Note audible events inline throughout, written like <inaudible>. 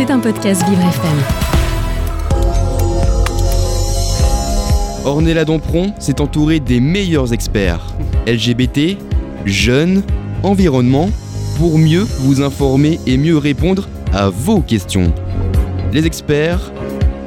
C'est un podcast Vivre FM. Ornella Dompron s'est entourée des meilleurs experts LGBT, jeunes, environnement, pour mieux vous informer et mieux répondre à vos questions. Les experts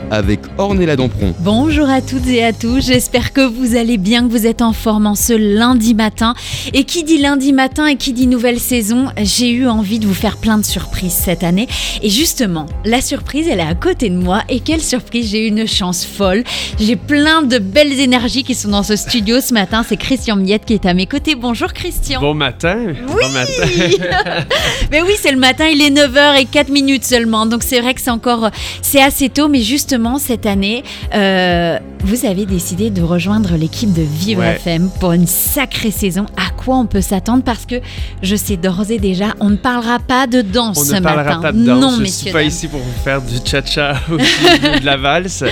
avec Ornella Dampron. Bonjour à toutes et à tous, j'espère que vous allez bien, que vous êtes en forme en ce lundi matin. Et qui dit lundi matin et qui dit nouvelle saison, j'ai eu envie de vous faire plein de surprises cette année. Et justement, la surprise, elle est à côté de moi. Et quelle surprise, j'ai eu une chance folle. J'ai plein de belles énergies qui sont dans ce studio ce matin. C'est Christian Miette qui est à mes côtés. Bonjour Christian. Bon matin. Oui. Bon matin. <laughs> mais oui, c'est le matin, il est 9h et 4 minutes seulement. Donc c'est vrai que c'est encore, c'est assez tôt, mais justement, cette année, euh, vous avez décidé de rejoindre l'équipe de Vivre Ouais. FM pour une sacrée saison. À quoi on peut s'attendre? Parce que je sais d'ores et déjà, on ne parlera pas de danse On ce ne parlera matin. pas de danse. Non, Je messieurs. suis pas dames. ici pour vous faire du cha-cha <laughs> ou de la valse.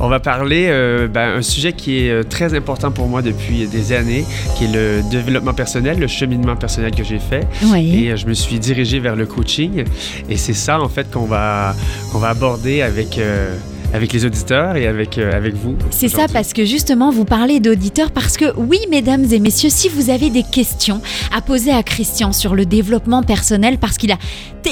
On va parler euh, ben, un sujet qui est euh, très important pour moi depuis des années, qui est le développement personnel, le cheminement personnel que j'ai fait. Et euh, je me suis dirigé vers le coaching. Et c'est ça, en fait, qu'on va, qu'on va aborder avec, euh, avec les auditeurs et avec, euh, avec vous. C'est ça parce que justement vous parlez d'auditeurs parce que oui mesdames et messieurs si vous avez des questions à poser à Christian sur le développement personnel parce qu'il a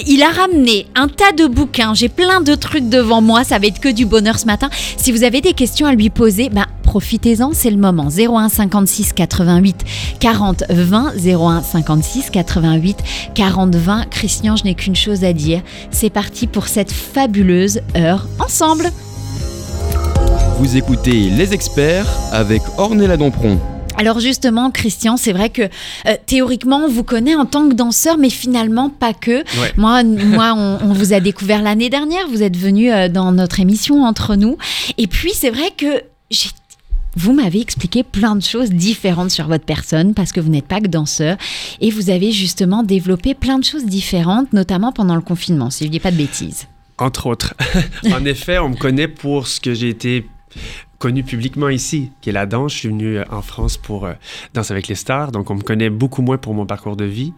il a ramené un tas de bouquins j'ai plein de trucs devant moi ça va être que du bonheur ce matin. Si vous avez des questions à lui poser ben profitez-en c'est le moment. 01 56 88 40 20 01 56 88 40 20 Christian je n'ai qu'une chose à dire. C'est parti pour cette fabuleuse heure ensemble Vous écoutez Les experts avec Ornella Dampron. Alors justement, Christian, c'est vrai que euh, théoriquement, on vous connaît en tant que danseur, mais finalement pas que. Ouais. Moi, moi, on, on vous a découvert l'année dernière. Vous êtes venu euh, dans notre émission entre nous. Et puis, c'est vrai que j'ai vous m'avez expliqué plein de choses différentes sur votre personne parce que vous n'êtes pas que danseur et vous avez justement développé plein de choses différentes, notamment pendant le confinement, si je dis pas de bêtises. Entre autres. <laughs> en effet, on me connaît pour ce que j'ai été connu publiquement ici, qui est la danse. Je suis venu euh, en France pour euh, Danse avec les stars, donc on me connaît beaucoup moins pour mon parcours de vie,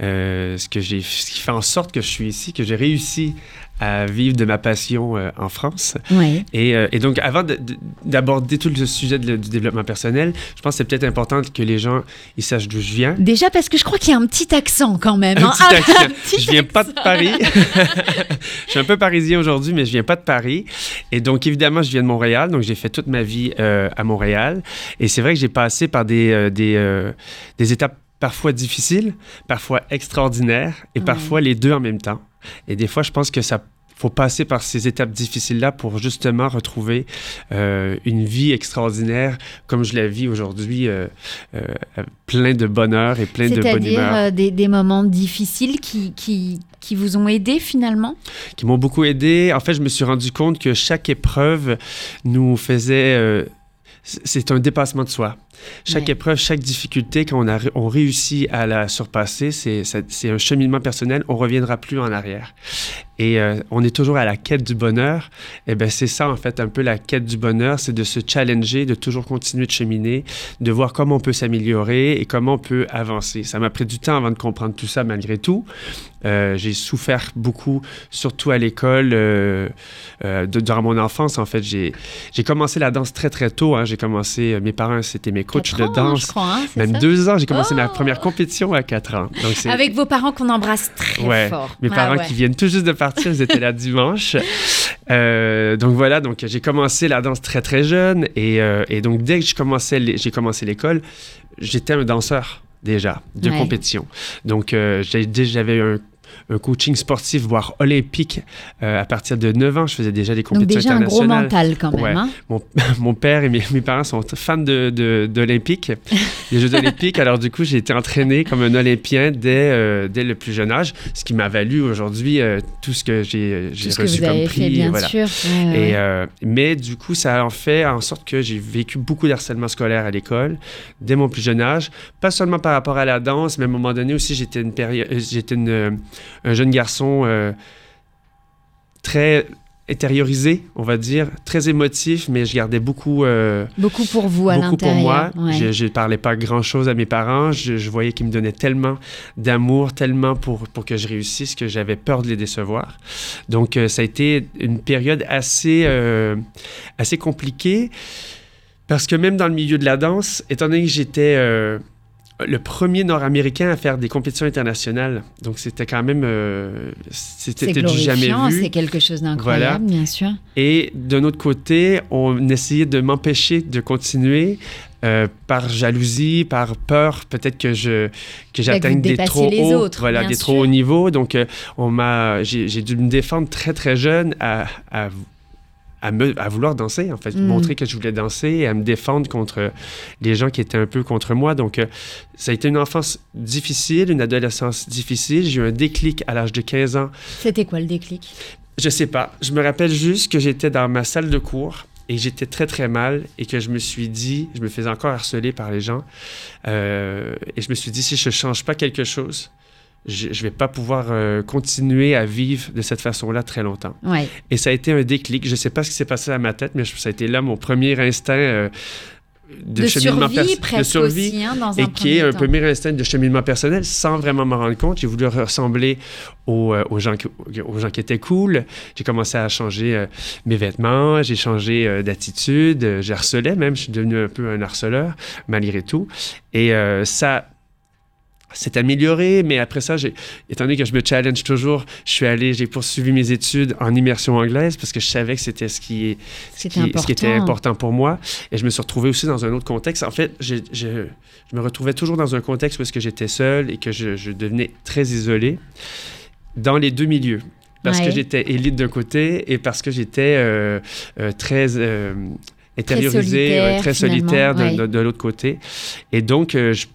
euh, ce, que j'ai, ce qui fait en sorte que je suis ici, que j'ai réussi à vivre de ma passion euh, en France. Oui. Et, euh, et donc, avant de- de- d'aborder tout le sujet de- du développement personnel, je pense que c'est peut-être important que les gens ils sachent d'où je viens. Déjà parce que je crois qu'il y a un petit accent quand même. Un hein. Ah, accent. un petit je viens pas de accent. Paris. <laughs> <laughs> je suis un peu parisien aujourd'hui, mais je viens pas de Paris. Et donc, évidemment, je viens de Montréal. Donc, j'ai fait toute ma vie euh, à Montréal. Et c'est vrai que j'ai passé par des, des, des étapes parfois difficiles, parfois extraordinaires, et Ouais. parfois les deux en même temps. Et des fois, je pense que ça faut passer par ces étapes difficiles-là pour justement retrouver euh, une vie extraordinaire comme je la vis aujourd'hui, euh, euh, plein de bonheur et plein de bonne C'est-à-dire humeur. euh, des, des moments difficiles qui, qui, qui vous ont aidé finalement? Qui m'ont beaucoup aidé. En fait, je me suis rendu compte que chaque épreuve nous faisait... c'est un dépassement de soi. Chaque Ouais. épreuve, chaque difficulté, quand on, a, on réussit à la surpasser, c'est un cheminement personnel. On reviendra plus en arrière. Et euh, on est toujours à la quête du bonheur. Et ben c'est ça, en fait, un peu la quête du bonheur, c'est de se challenger, de toujours continuer de cheminer, de voir comment on peut s'améliorer et comment on peut avancer. Ça m'a pris du temps avant de comprendre tout ça, malgré tout. Euh, j'ai souffert beaucoup, surtout à l'école, euh, de- durant mon enfance. En fait, j'ai j'ai commencé la danse très très tôt. hein. J'ai commencé, mes parents c'était mes coachs de ans, danse. je crois, hein, Même ça? deux ans, j'ai commencé ma Oh! première compétition à quatre ans. Donc c'est Avec vos parents qu'on embrasse très Ouais, fort. mes Ah parents ouais. qui viennent tout juste de partir, ils étaient là dimanche. Euh, donc voilà, donc j'ai commencé la danse très très jeune et, euh, et donc dès que j'ai commencé l'é- j'ai commencé l'école, j'étais un danseur déjà de Ouais. compétition. Donc euh, j'avais un, un coaching sportif voire olympique euh, à partir de 9 ans, je faisais déjà des Donc compétitions déjà un gros mental quand même. Ouais. hein. Mon, <laughs> mon père et mes, mes parents sont fans de, de, d'Olympique, <laughs> des Jeux olympiques. Alors, du coup, j'ai été entraîné comme un Olympien dès, euh, dès le plus jeune âge, ce qui m'a valu aujourd'hui euh, tout ce que j'ai, j'ai Tout ce que reçu vous avez comme prix. fait, bien voilà. sûr. Ouais, ouais, Et, ouais. mais du coup, ça en fait en sorte que j'ai vécu beaucoup d'harcèlement scolaire à l'école dès mon plus jeune âge. Pas seulement par rapport à la danse, mais à un moment donné aussi, j'étais, une j'étais une, un jeune garçon euh, très intériorisé, on va dire, très émotif, mais je gardais beaucoup. euh, Beaucoup pour vous à beaucoup pour moi. l'intérieur. ouais. Je ne parlais pas grand-chose à mes parents. Je, je voyais qu'ils me donnaient tellement d'amour, tellement pour, pour que je réussisse que j'avais peur de les décevoir. Donc, euh, ça a été une période assez, euh, assez compliquée parce que même dans le milieu de la danse, étant donné que j'étais le premier Nord-Américain à faire des compétitions internationales, donc c'était quand même... euh, c'était du jamais vu. c'est quelque chose d'incroyable, bien sûr. Et d'un autre côté, on essayait de m'empêcher de continuer euh, par jalousie, par peur, peut-être que je que j'atteigne des trop les hauts, autres, voilà, des trop sûr. hauts niveaux. Donc, euh, on m'a, j'ai j'ai dû me défendre très très jeune à, à, à me, à vouloir danser, en fait, Mm. montrer que je voulais danser et à me défendre contre les gens qui étaient un peu contre moi. Donc, euh, ça a été une enfance difficile, une adolescence difficile. J'ai eu un déclic à l'âge de 15 ans C'était quoi le déclic? Je sais pas. Je me rappelle juste que j'étais dans ma salle de cours et j'étais très très mal et que je me suis dit, je me faisais encore harceler par les gens euh, et je me suis dit si je change pas quelque chose, je, je vais pas pouvoir euh, continuer à vivre de cette façon-là très longtemps. Ouais. Et ça a été un déclic. Je sais pas ce qui s'est passé à ma tête, mais ça a été là mon premier instinct euh, de, De, cheminement survie presque de survie aussi, hein, dans un et qui est un temps. premier instinct de cheminement personnel sans vraiment m'en rendre compte. J'ai voulu ressembler aux, euh, aux, gens, qui, aux gens qui étaient cool. J'ai commencé à changer euh, mes vêtements, j'ai changé euh, d'attitude, j'ai harcelé même, je suis devenu un peu un harceleur malgré tout. Et euh, ça s'est amélioré, mais après ça, étant donné que je me challenge toujours, je suis allé, j'ai poursuivi mes études en immersion anglaise parce que je savais que c'était ce qui, ce qui, ce qui était important. pour moi. Et je me suis retrouvé aussi dans un autre contexte. En fait, je, je- je me retrouvais toujours dans un contexte où est-ce que j'étais seul et que je, je devenais très isolé dans les deux milieux. Parce Ouais. que j'étais élite d'un côté et parce que j'étais euh, euh, très euh, intériorisé, solitaire, ouais, très solitaire de, ouais. de- de l'autre côté. Et donc, euh, je-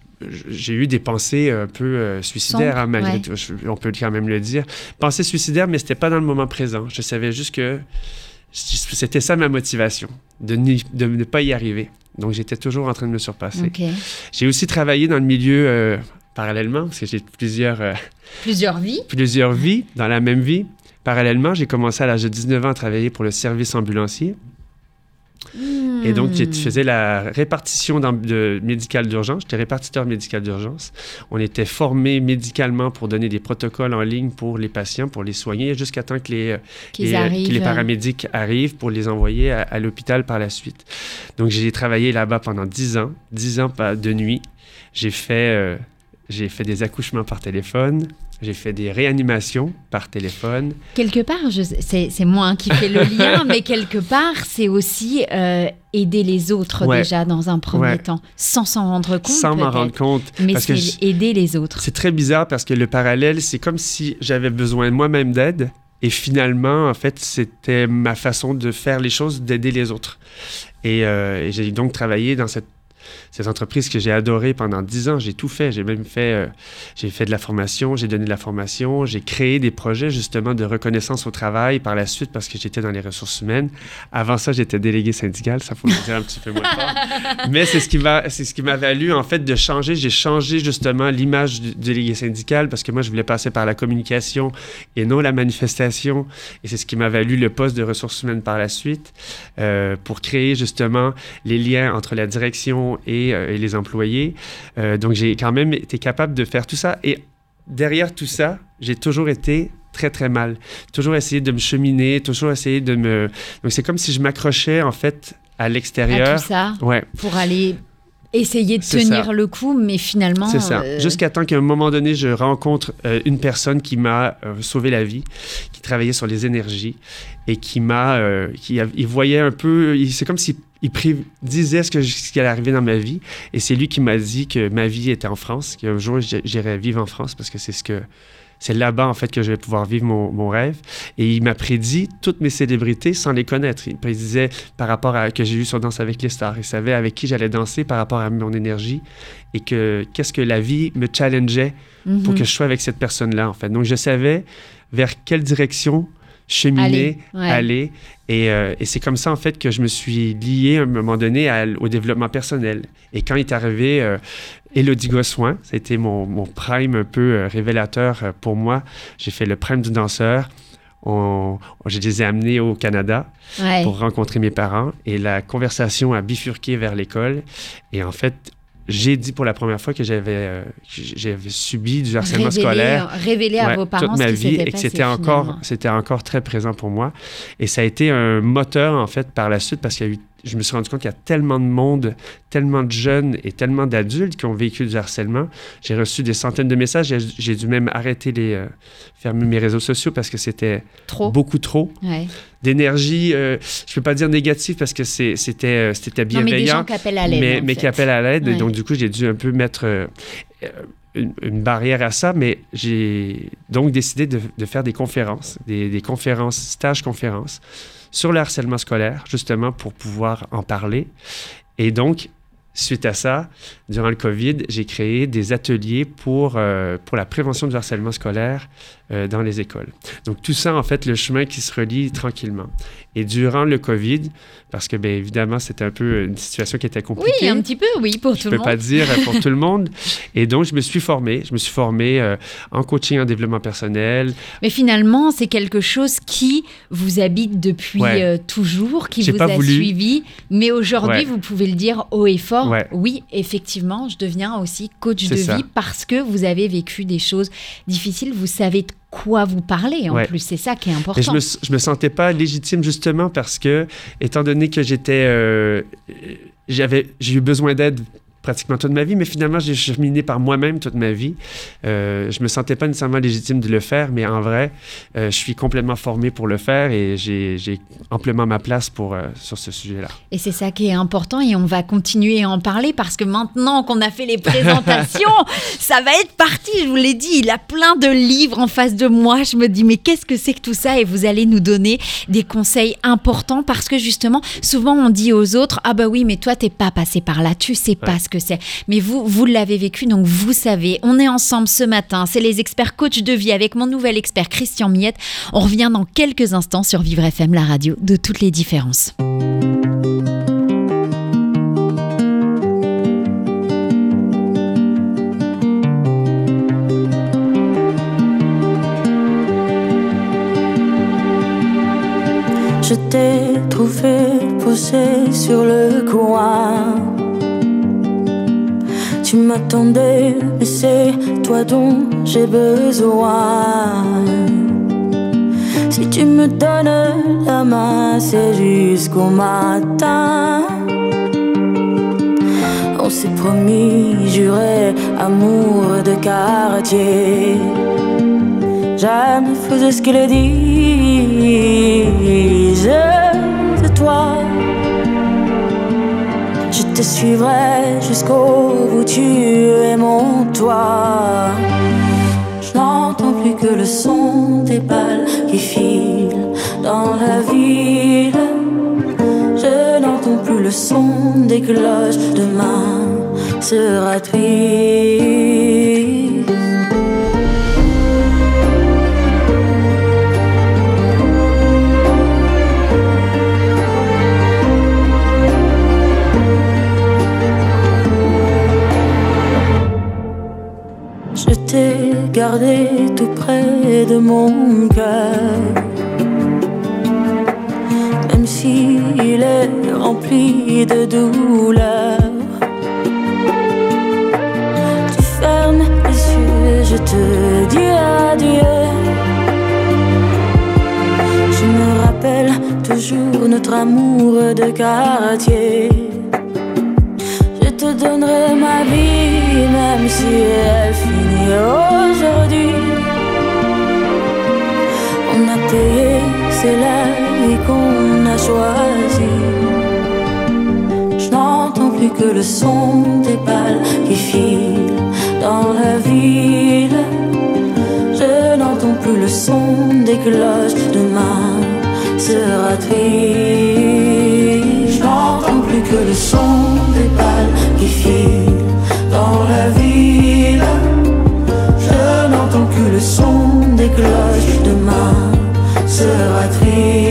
j'ai eu des pensées un peu euh, suicidaires, hein, malgré ouais. tout. Je- on peut quand même le dire. Pensées suicidaires, mais c'était pas dans le moment présent. Je savais juste que c'était ça ma motivation, de, ne pas y arriver. Donc, j'étais toujours en train de me surpasser. J'ai aussi travaillé dans le milieu euh, parallèlement, parce que j'ai plusieurs, euh, Plusieurs vies. plusieurs vies dans la même vie. Parallèlement, j'ai commencé à l'âge de 19 ans à travailler pour le service ambulancier. Et donc, je faisais la répartition de médical d'urgence. J'étais répartiteur médical d'urgence. On était formés médicalement pour donner des protocoles en ligne pour les patients, pour les soigner, jusqu'à temps que les, Qu'ils euh, arrivent. que les paramédics arrivent pour les envoyer à, à l'hôpital par la suite. Donc, j'ai travaillé là-bas pendant 10 ans, 10 ans de nuit. J'ai fait, euh, j'ai fait des accouchements par téléphone. J'ai fait des réanimations par téléphone. Quelque part, c'est moi qui fais le lien, <laughs> mais quelque part, c'est aussi euh, aider les autres Ouais. déjà dans un premier Ouais. temps, sans s'en rendre compte. sans m'en rendre compte. Mais c'est aider les autres. C'est très bizarre parce que le parallèle, c'est comme si j'avais besoin moi-même d'aide. Et finalement, en fait, c'était ma façon de faire les choses, d'aider les autres. Et, euh, et j'ai donc travaillé dans cette, cette entreprise que j'ai adorée pendant dix ans. J'ai tout fait. J'ai même fait, euh, j'ai fait de la formation, j'ai donné de la formation, j'ai créé des projets justement de reconnaissance au travail par la suite parce que j'étais dans les ressources humaines. Avant ça, j'étais délégué syndical. Ça, faut le dire un petit peu moins fort. <laughs> Mais c'est ce qui m'a, c'est ce qui m'a valu en fait de changer. J'ai changé justement l'image du délégué syndical parce que moi je voulais passer par la communication et non la manifestation. Et c'est ce qui m'a valu le poste de ressources humaines par la suite euh, pour créer justement les liens entre la direction et, euh, et les employés. Euh, donc j'ai quand même été capable de faire tout ça. Et derrière tout ça, j'ai toujours été très très mal. Toujours essayé de me cheminer, toujours essayé de me. Donc c'est comme si je m'accrochais en fait à À l'extérieur. tout ça, Ouais. pour aller essayer de tenir ça. le coup, mais finalement. C'est ça. euh, Jusqu'à temps qu'à un moment donné, je rencontre euh, une personne qui m'a euh, sauvé la vie, qui travaillait sur les énergies et qui m'a, qui a- il voyait un peu, c'est comme s'il il prédisait ce, que, je- ce qui allait arriver dans ma vie. Et c'est lui qui m'a dit que ma vie était en France, qu'un jour j'irais vivre en France parce que c'est ce que c'est là-bas, en fait, que je vais pouvoir vivre mon, mon rêve. Et il m'a prédit toutes mes célébrités sans les connaître. Il prédisait par rapport à que j'ai eu sur Danse avec les stars. Il savait avec qui j'allais danser par rapport à mon énergie et que qu'est-ce que la vie me challengeait pour mhm. que je sois avec cette personne-là, en fait. Donc, je savais vers quelle direction cheminer, Aller, ouais. aller. Et, euh, et c'est comme ça, en fait, que je me suis lié à un moment donné à- au développement personnel. Et quand est arrivé euh, Élodie Gossoin, ça a été mon, mon prime un peu euh, révélateur euh, pour moi. J'ai fait le prime du danseur. on, je les ai amenés au Canada pour rencontrer mes parents et la conversation a bifurqué vers l'école. Et en fait, j'ai dit pour la première fois que j'avais euh, j'avais subi du harcèlement scolaire révélé à vos parents toute ma vie et que c'était encore c'était encore très présent pour moi. Et ça a été un moteur en fait par la suite parce qu'il y a eu je me suis rendu compte qu'il y a tellement de monde, tellement de jeunes et tellement d'adultes qui ont vécu du harcèlement. J'ai reçu des centaines de messages. J'ai dû même arrêter les, euh, fermer mes réseaux sociaux parce que c'était beaucoup trop d'énergie. Euh, je ne peux pas dire négative parce que c'était euh, c'était bienveillant. mais des gens qui appellent à l'aide. Mais, mais qui appellent à l'aide. Donc, du coup, j'ai dû un peu mettre une, barrière à ça, mais j'ai donc décidé de, faire des conférences, des, des conférences, stages-conférences sur le harcèlement scolaire, justement pour pouvoir en parler. Et donc, suite à ça, durant le COVID, j'ai créé des ateliers pour, euh, pour la prévention du harcèlement scolaire euh, dans les écoles. Donc tout ça, en fait, le chemin qui se relie tranquillement. Et durant le COVID, parce que bien évidemment, c'était un peu une situation qui était compliquée. Oui, un petit peu, oui, pour tout le monde. Je peux pas dire pour tout le monde. <laughs> Et donc, je me suis formé. Je me suis formé euh, en coaching en développement personnel. Mais finalement, c'est quelque chose qui vous habite depuis toujours, qui vous a suivi. Mais aujourd'hui, vous pouvez le dire haut et fort. Oui, effectivement, je deviens aussi coach de vie parce que vous avez vécu des choses difficiles. Vous savez de quoi vous parlez en plus. C'est ça qui est important. je me, je me sentais pas légitime justement parce que, étant donné que j'étais. Euh, j'avais, j'ai eu besoin d'aide pratiquement toute ma vie, mais finalement, j'ai cheminé par moi-même toute ma vie. Euh, je me sentais pas nécessairement légitime de le faire, mais en vrai, euh, je suis complètement formé pour le faire et j'ai amplement ma place pour, euh, sur ce sujet-là. Et c'est ça qui est important et on va continuer à en parler parce que maintenant qu'on a fait les présentations, <laughs> ça va être parti, je vous l'ai dit, il a plein de livres en face de moi. Je me dis, mais qu'est-ce que c'est que tout ça? Et vous allez nous donner des conseils importants parce que justement, souvent on dit aux autres, ah bah oui, mais toi, t'es pas passé par là, tu sais pas ce que c'est. Mais vous, vous l'avez vécu, donc vous savez. On est ensemble ce matin. C'est les experts coach de vie avec mon nouvel expert Christian Miette. On revient dans quelques instants sur Vivre FM, la radio de toutes les différences. Je t'ai trouvé posé sur le coin tu m'attendais, mais c'est toi dont j'ai besoin. Si tu me donnes la main, c'est jusqu'au matin. On s'est promis, juré, amour de quartier. Jamais faisais ce qu'il disent de toi te suivrai jusqu'au bout, tu es mon toit. Je n'entends plus que le son des balles qui filent dans la ville. Je n'entends plus le son des cloches, demain sera triste. Tout près de mon cœur. Même s'il est rempli de douleur. Tu fermes les yeux, je te dis adieu. Je me rappelle toujours notre amour de quartier. Je te donnerai ma vie, même si elle finit. C'est qu'on a choisie. Je n'entends plus que le son des balles qui filent dans la ville. Je n'entends plus le son des cloches, demain sera triste. Je n'entends plus que le son des balles qui filent dans la ville que le son des cloches demain sera triste.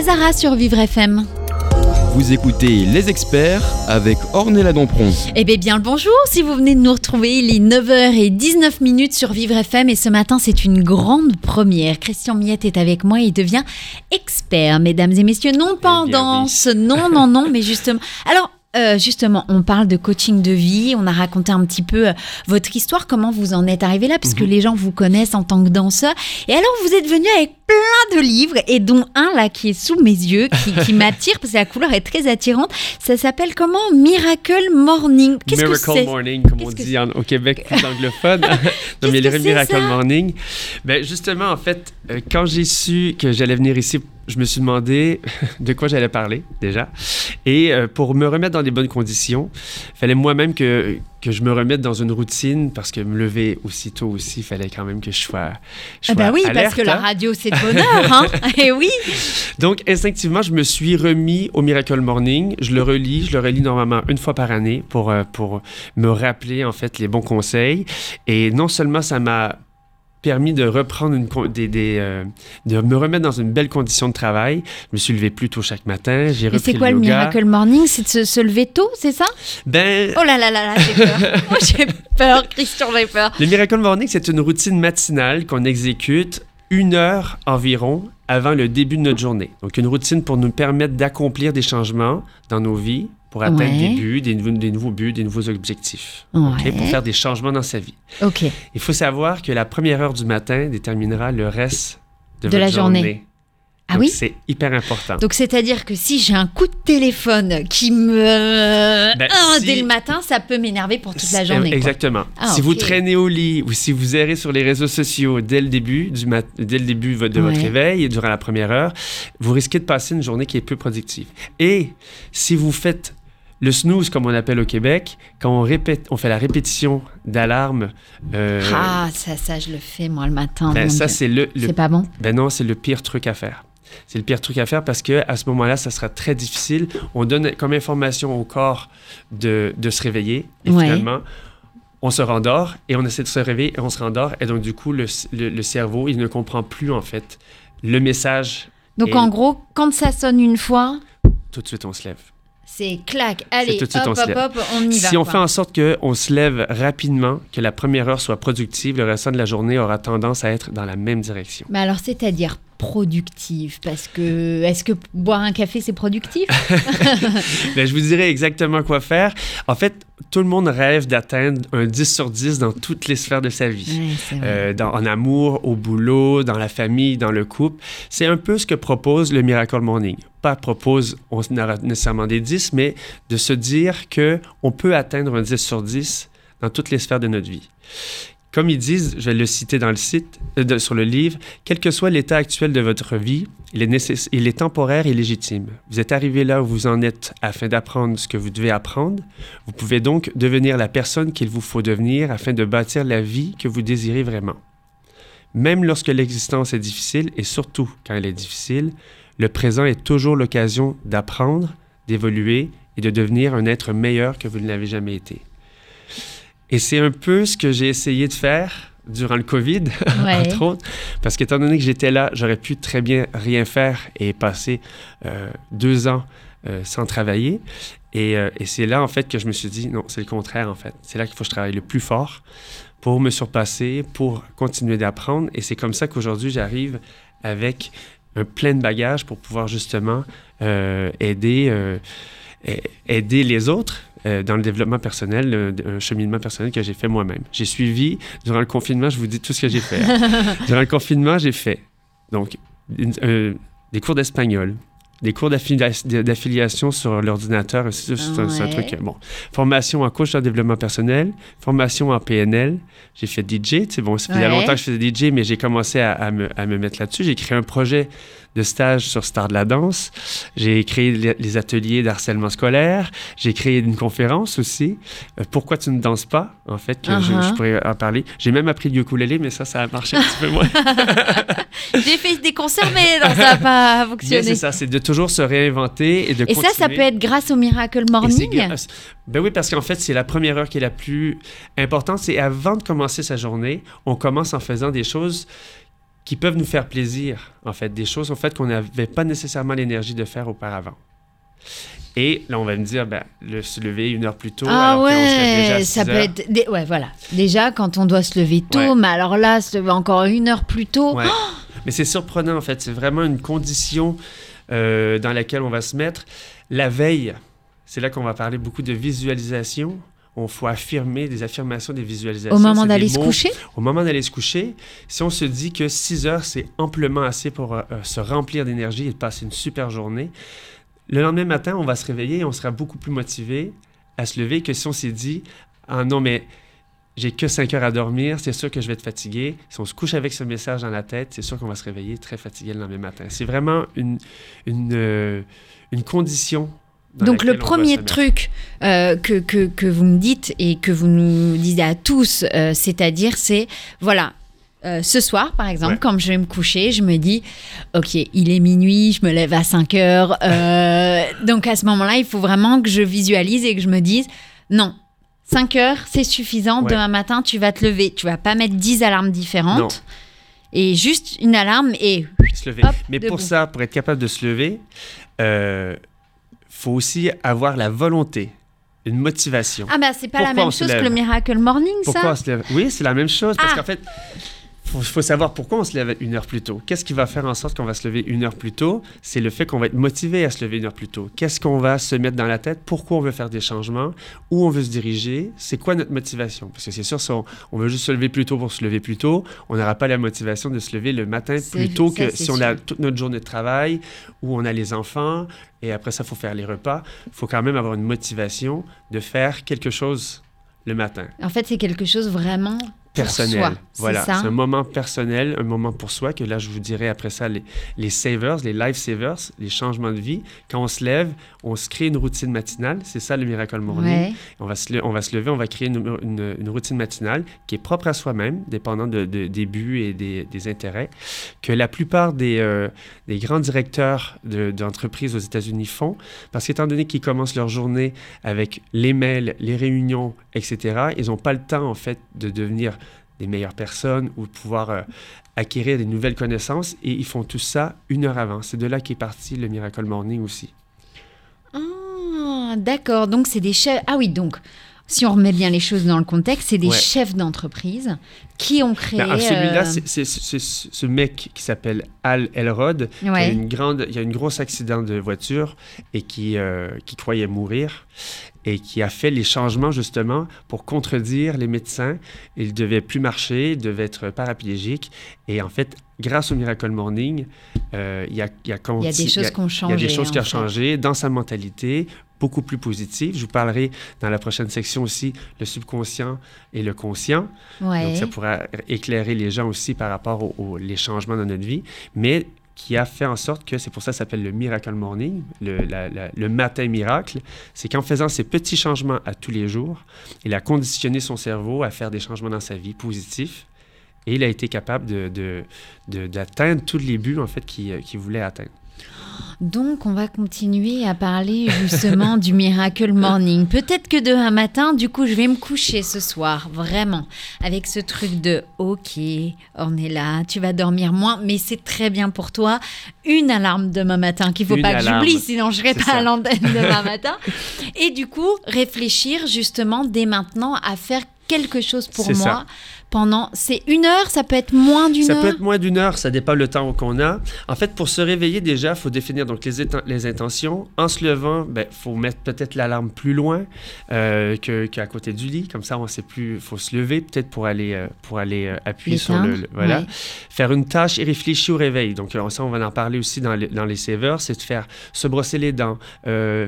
Lazara sur Vivre FM. Vous écoutez Les Experts avec Ornella Dampron. Eh bien, bien le bonjour. Si vous venez de nous retrouver, il est 9h19 minutes sur Vivre FM et ce matin, c'est une grande première. Christian Miette est avec moi et il devient expert, mesdames et messieurs. Non pas en danse, non, non, non, mais justement. Alors, euh, justement, on parle de coaching de vie. On a raconté un petit peu euh, votre histoire, comment vous en êtes arrivé là, puisque les gens vous connaissent en tant que danseur. Et alors, vous êtes venu avec plein de livres, et dont un là qui est sous mes yeux, qui, qui <laughs> m'attire, parce que la couleur est très attirante. Ça s'appelle comment? Miracle Morning. Que Miracle Morning, comme on dit en- au Québec <laughs> plus anglophone. non, mais le Miracle? Morning. Ben, justement, en fait, euh, quand j'ai su que j'allais venir ici, je me suis demandé <laughs> de quoi j'allais parler, déjà. Et euh, pour me remettre dans les bonnes conditions, il fallait moi-même que, que je me remette dans une routine parce que me lever aussitôt aussi, il fallait quand même que je sois. je Ah sois oui, alerte, parce que la hein. radio, c'est de bonheur, hein <laughs> Et oui Donc, instinctivement, je me suis remis au Miracle Morning. Je le relis, je le relis normalement une fois par année pour, euh, pour me rappeler, en fait, les bons conseils. Et non seulement ça m'a permis de reprendre une, des, des, euh, de me remettre dans une belle condition de travail. Je me suis levé plus tôt chaque matin, j'ai repris c'est quoi le yoga. Miracle Morning? C'est de se, se lever tôt, c'est ça? Ben, Oh là là là là, j'ai peur. <laughs> Oh, j'ai peur, Christian, j'ai peur. Le Miracle Morning, c'est une routine matinale qu'on exécute une heure environ avant le début de notre journée. Donc, une routine pour nous permettre d'accomplir des changements dans nos vies, pour atteindre Ouais. des buts, des, nouveaux- des nouveaux buts, des nouveaux objectifs. Ouais. Pour faire des changements dans sa vie. Ok. Il faut savoir que la première heure du matin déterminera le reste de, De votre la journée. journée. Ah Donc, oui? C'est hyper important. Donc, c'est-à-dire que si j'ai un coup de téléphone qui me. Ben, Ah, si- Dès le matin, ça peut m'énerver pour toute la journée. Exactement. Ah, si vous traînez au lit ou si vous errez sur les réseaux sociaux dès le début, du mat- dès le début vo- de votre réveil et durant la première heure, vous risquez de passer une journée qui est peu productive. Et si vous faites le snooze, comme on appelle au Québec, quand on, répète, on fait la répétition d'alarme, euh, Ah, ça, ça, je le fais, moi, le matin. ben, ça, c'est le, le C'est pas bon? Ben non, c'est le pire truc à faire. C'est le pire truc à faire parce que à ce moment-là, ça sera très difficile. On donne comme information au corps de, de se réveiller et Ouais. finalement, on se rendort et on essaie de se réveiller et on se rendort et donc du coup, le, le- le cerveau, il ne comprend plus en fait le message. Donc, Et- en gros, quand ça sonne une fois, Tout de suite, on se lève. C'est clac. Allez, tout de suite, hop, on hop, hop, on y va. Si on quoi. fait en sorte qu'on se lève rapidement, que la première heure soit productive, le restant de la journée aura tendance à être dans la même direction. Mais alors, c'est-à-dire productif Parce que, est-ce que boire un café, c'est productif? <laughs> Ben, je vous dirais exactement quoi faire. En fait, tout le monde rêve d'atteindre un 10 sur 10 dans toutes les sphères de sa vie. Euh, dans, en amour, au boulot, dans la famille, dans le couple. C'est un peu ce que propose le Miracle Morning. Pas propose, on n'aura nécessairement des 10, mais de se dire que on peut atteindre un 10 sur 10 dans toutes les sphères de notre vie. Comme ils disent, je vais le citer dans le site, euh, sur le livre, quel que soit l'état actuel de votre vie, il est, il est temporaire et légitime. Vous êtes arrivé là où vous en êtes afin d'apprendre ce que vous devez apprendre. Vous pouvez donc devenir la personne qu'il vous faut devenir afin de bâtir la vie que vous désirez vraiment. Même lorsque l'existence est difficile, et surtout quand elle est difficile, le présent est toujours l'occasion d'apprendre, d'évoluer et de devenir un être meilleur que vous ne l'avez jamais été. Et c'est un peu ce que j'ai essayé de faire durant le COVID, <laughs> Ouais. entre autres, parce qu'étant donné que j'étais là, j'aurais pu très bien rien faire et passer euh, deux ans euh, sans travailler. Et, euh, et c'est là, en fait, que je me suis dit, non, c'est le contraire, en fait. C'est là qu'il faut que je travaille le plus fort pour me surpasser, pour continuer d'apprendre. Et c'est comme ça qu'aujourd'hui, j'arrive avec un plein de bagages pour pouvoir justement aider, aider les autres euh, dans le développement personnel, le- un cheminement personnel que j'ai fait moi-même. J'ai suivi, durant le confinement, je vous dis tout ce que j'ai fait. hein. <laughs> durant le confinement, j'ai fait donc une- euh, des cours d'espagnol, des cours d'affilia- d'affiliation sur l'ordinateur, c'est c'est un, c'est un Ouais. truc, bon. Formation en coach en développement personnel, formation en PNL, j'ai fait DJ, sais, bon, fait il y a Ouais. longtemps que je faisais DJ, mais j'ai commencé à, à me, à me mettre là-dessus. J'ai créé un projet de stage sur Star de la danse. J'ai créé les, ateliers d'harcèlement scolaire. J'ai créé une conférence aussi. Euh, pourquoi tu ne danses pas, en fait, que je- Uh-huh. je, pourrais en parler. J'ai même appris le ukulélé, mais ça, ça a marché un petit peu moins. <laughs> J'ai fait des concerts, mais non, ça n'a pas fonctionné. c'est ça, c'est de toujours se réinventer et de Et ça, ça peut être grâce au Miracle Morning? Ben oui, parce qu'en fait, c'est la première heure qui est la plus importante. C'est avant de commencer sa journée, on commence en faisant des choses qui peuvent nous faire plaisir, en fait, des choses, en fait, qu'on n'avait pas nécessairement l'énergie de faire auparavant. Et là, on va me dire, ben, le, se lever une heure plus tôt. Ah alors ouais, déjà ça 6 peut heures. être. des- Ouais, voilà. Déjà, quand on doit se lever tôt, Ouais. mais alors là, se lever encore une heure plus tôt. Ouais. Mais c'est surprenant, en fait. C'est vraiment une condition euh, dans laquelle on va se mettre. La veille, c'est là qu'on va parler beaucoup de visualisation. On faut affirmer des affirmations, des visualisations. Au moment d'aller se coucher? Au moment d'aller se coucher, si on se dit que 6 heures, c'est amplement assez pour euh, euh, se remplir d'énergie et de passer une super journée, le lendemain matin, on va se réveiller et on sera beaucoup plus motivé à se lever que si on s'est dit Ah non, mais j'ai que 5 heures à dormir, c'est sûr que je vais être fatigué. Si on se couche avec ce message dans la tête, c'est sûr qu'on va se réveiller très fatigué le lendemain matin. C'est vraiment une, une, euh, une condition. Donc le premier truc euh, que, que, que vous me dites et que vous nous disiez à tous, euh, c'est-à-dire c'est, voilà, euh, ce soir par exemple, Ouais. quand je vais me coucher, je me dis, ok, il est minuit, je me lève à 5 heures. <laughs> donc à ce moment-là, il faut vraiment que je visualise et que je me dise, non. 5 heures, c'est suffisant. Ouais. Demain matin, tu vas te lever. Tu vas pas mettre 10 alarmes différentes. Non. Et juste une alarme et se lever. Hop, Mais pour ça, pour être capable de se lever, euh, faut aussi avoir la volonté, une motivation. ah bah c'est pas la Pourquoi on même se chose que le Miracle Morning pourquoi ça on se lève? Oui, c'est la même chose. Parce Ah. qu'en fait, faut, faut savoir pourquoi on se lève une heure plus tôt. Qu'est-ce qui va faire en sorte qu'on va se lever une heure plus tôt? C'est le fait qu'on va être motivé à se lever une heure plus tôt. Qu'est-ce qu'on va se mettre dans la tête? Pourquoi on veut faire des changements? Où on veut se diriger? C'est quoi notre motivation? Parce que c'est sûr, si on, on veut juste se lever plus tôt pour se lever plus tôt, on n'aura pas la motivation de se lever le matin plus tôt que si on a toute notre journée de travail, où on a les enfants, et après ça, il faut faire les repas. Il faut quand même avoir une motivation de faire quelque chose le matin. En fait, c'est quelque chose vraiment personnel. soi. Voilà, c'est un moment personnel, un moment pour soi, que là, je vous dirai après ça, les, les savers, les life savers, les changements de vie. Quand on se lève, on se crée une routine matinale. C'est ça le Miracle Morning. Ouais. On, va se, le- on va se lever, on va créer une, une- une routine matinale qui est propre à soi-même, dépendant de, de- des buts et des, des intérêts, que la plupart des, euh, des grands directeurs de- d'entreprises aux États-Unis font, parce qu'étant donné qu'ils commencent leur journée avec les mails, les réunions, etc., ils n'ont pas le temps, en fait, de devenir des meilleures personnes ou pouvoir euh, acquérir des nouvelles connaissances, et ils font tout ça une heure avant. C'est de là qu'est parti le Miracle Morning aussi. Ah, d'accord. Donc, c'est des chefs. Ah oui, donc, si on remet bien les choses dans le contexte, c'est des Ouais. chefs d'entreprise qui ont créé. Ben, Celui-là, euh, c'est- ce mec qui s'appelle Al Elrod. qui a Ouais. une grande, il y a une grosse accident de voiture et qui, euh, qui croyait mourir et qui a fait les changements justement pour contredire les médecins. Il devait plus marcher, il devait être paraplégique et en fait, grâce au Miracle Morning, euh, il y a, il y a, Il y a des choses qui ont il y changé. a des choses qui ont changé dans sa mentalité, beaucoup plus positive. Je vous parlerai dans la prochaine section aussi le subconscient et le conscient. Ouais. Donc, ça pourra éclairer les gens aussi par rapport aux les changements dans notre vie, mais qui a fait en sorte que, c'est pour ça que ça s'appelle le Miracle Morning, le, matin miracle, c'est qu'en faisant ces petits changements à tous les jours, il a conditionné son cerveau à faire des changements dans sa vie positifs, et il a été capable de- de- d'atteindre tous les buts, en fait, qu'il euh, qu'il voulait atteindre. Donc, on va continuer à parler justement du Miracle Morning. Peut-être que demain matin, du coup, je vais me coucher ce soir, vraiment, avec ce truc de OK, on est là, tu vas dormir moins, mais c'est très bien pour toi. Une alarme demain matin qu'il faut Une pas que j'oublie, sinon je serai pas à l'antenne demain <laughs> matin. Et du coup, réfléchir justement dès maintenant à faire quelque chose pour moi ça. pendant. C'est une heure, ça peut être moins d'une Ça heure. peut être moins d'une heure, ça dépend le temps qu'on a. En fait, pour se réveiller, déjà, il faut définir donc les, les intentions. En se levant, il faut mettre peut-être l'alarme plus loin euh, que- qu'à côté du lit. Comme ça, on sait plus. Il faut se lever peut-être pour aller, euh, pour aller euh, appuyer sur le. Le- voilà. Faire une tâche et réfléchir au réveil. Donc, euh, ça, on va en parler aussi dans les, dans les savers. C'est de faire se brosser les dents,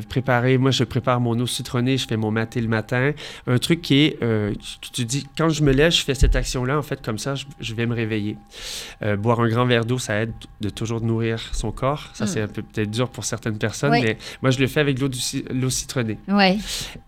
préparer. Moi, je prépare mon eau citronnée, je fais mon maté le matin. Un truc qui est. tu, dis, quand je me lève, je fais cette action-là. En fait, comme ça, je, je vais me réveiller. Euh, boire un grand verre d'eau, ça aide de toujours nourrir son corps. Ça, Mm. c'est un peu peut-être dur pour certaines personnes, Oui. mais moi, je le fais avec l'eau l'eau citronnée. Ouais.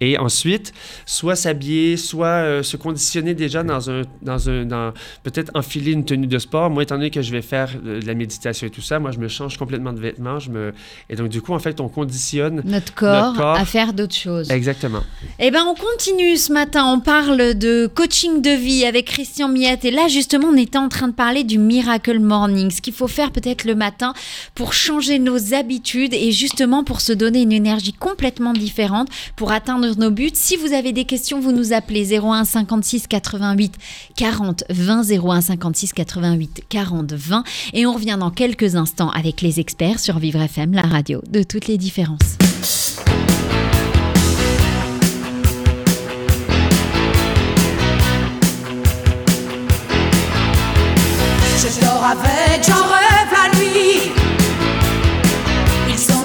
Et ensuite, soit s'habiller, soit euh, se conditionner déjà dans un, dans un, dans peut-être enfiler une tenue de sport. Moi, étant donné que je vais faire euh, de la méditation et tout ça, moi, je me change complètement de vêtements. Je me... Et donc, du coup, en fait, on conditionne. Notre corps, Notre corps. à faire d'autres choses. Exactement. Eh ben, on continue ce matin. On parle de coaching de vie avec Christian Miette. Et là, justement, on était en train de parler du Miracle Morning, ce qu'il faut faire peut-être le matin pour changer nos habitudes et justement pour se donner une énergie complètement différente pour atteindre nos buts. Si vous avez des questions, vous nous appelez 01 56 88 40 20 01 88 40 20 et on revient dans quelques instants avec les experts sur Vivre FM, la radio de toutes les différences.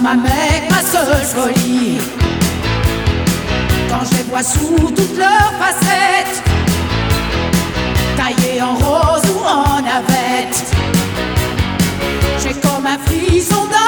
ma mec, ma seule folie. Quand je les vois sous toutes leurs facettes, taillées en rose ou en navette, j'ai comme un frisson de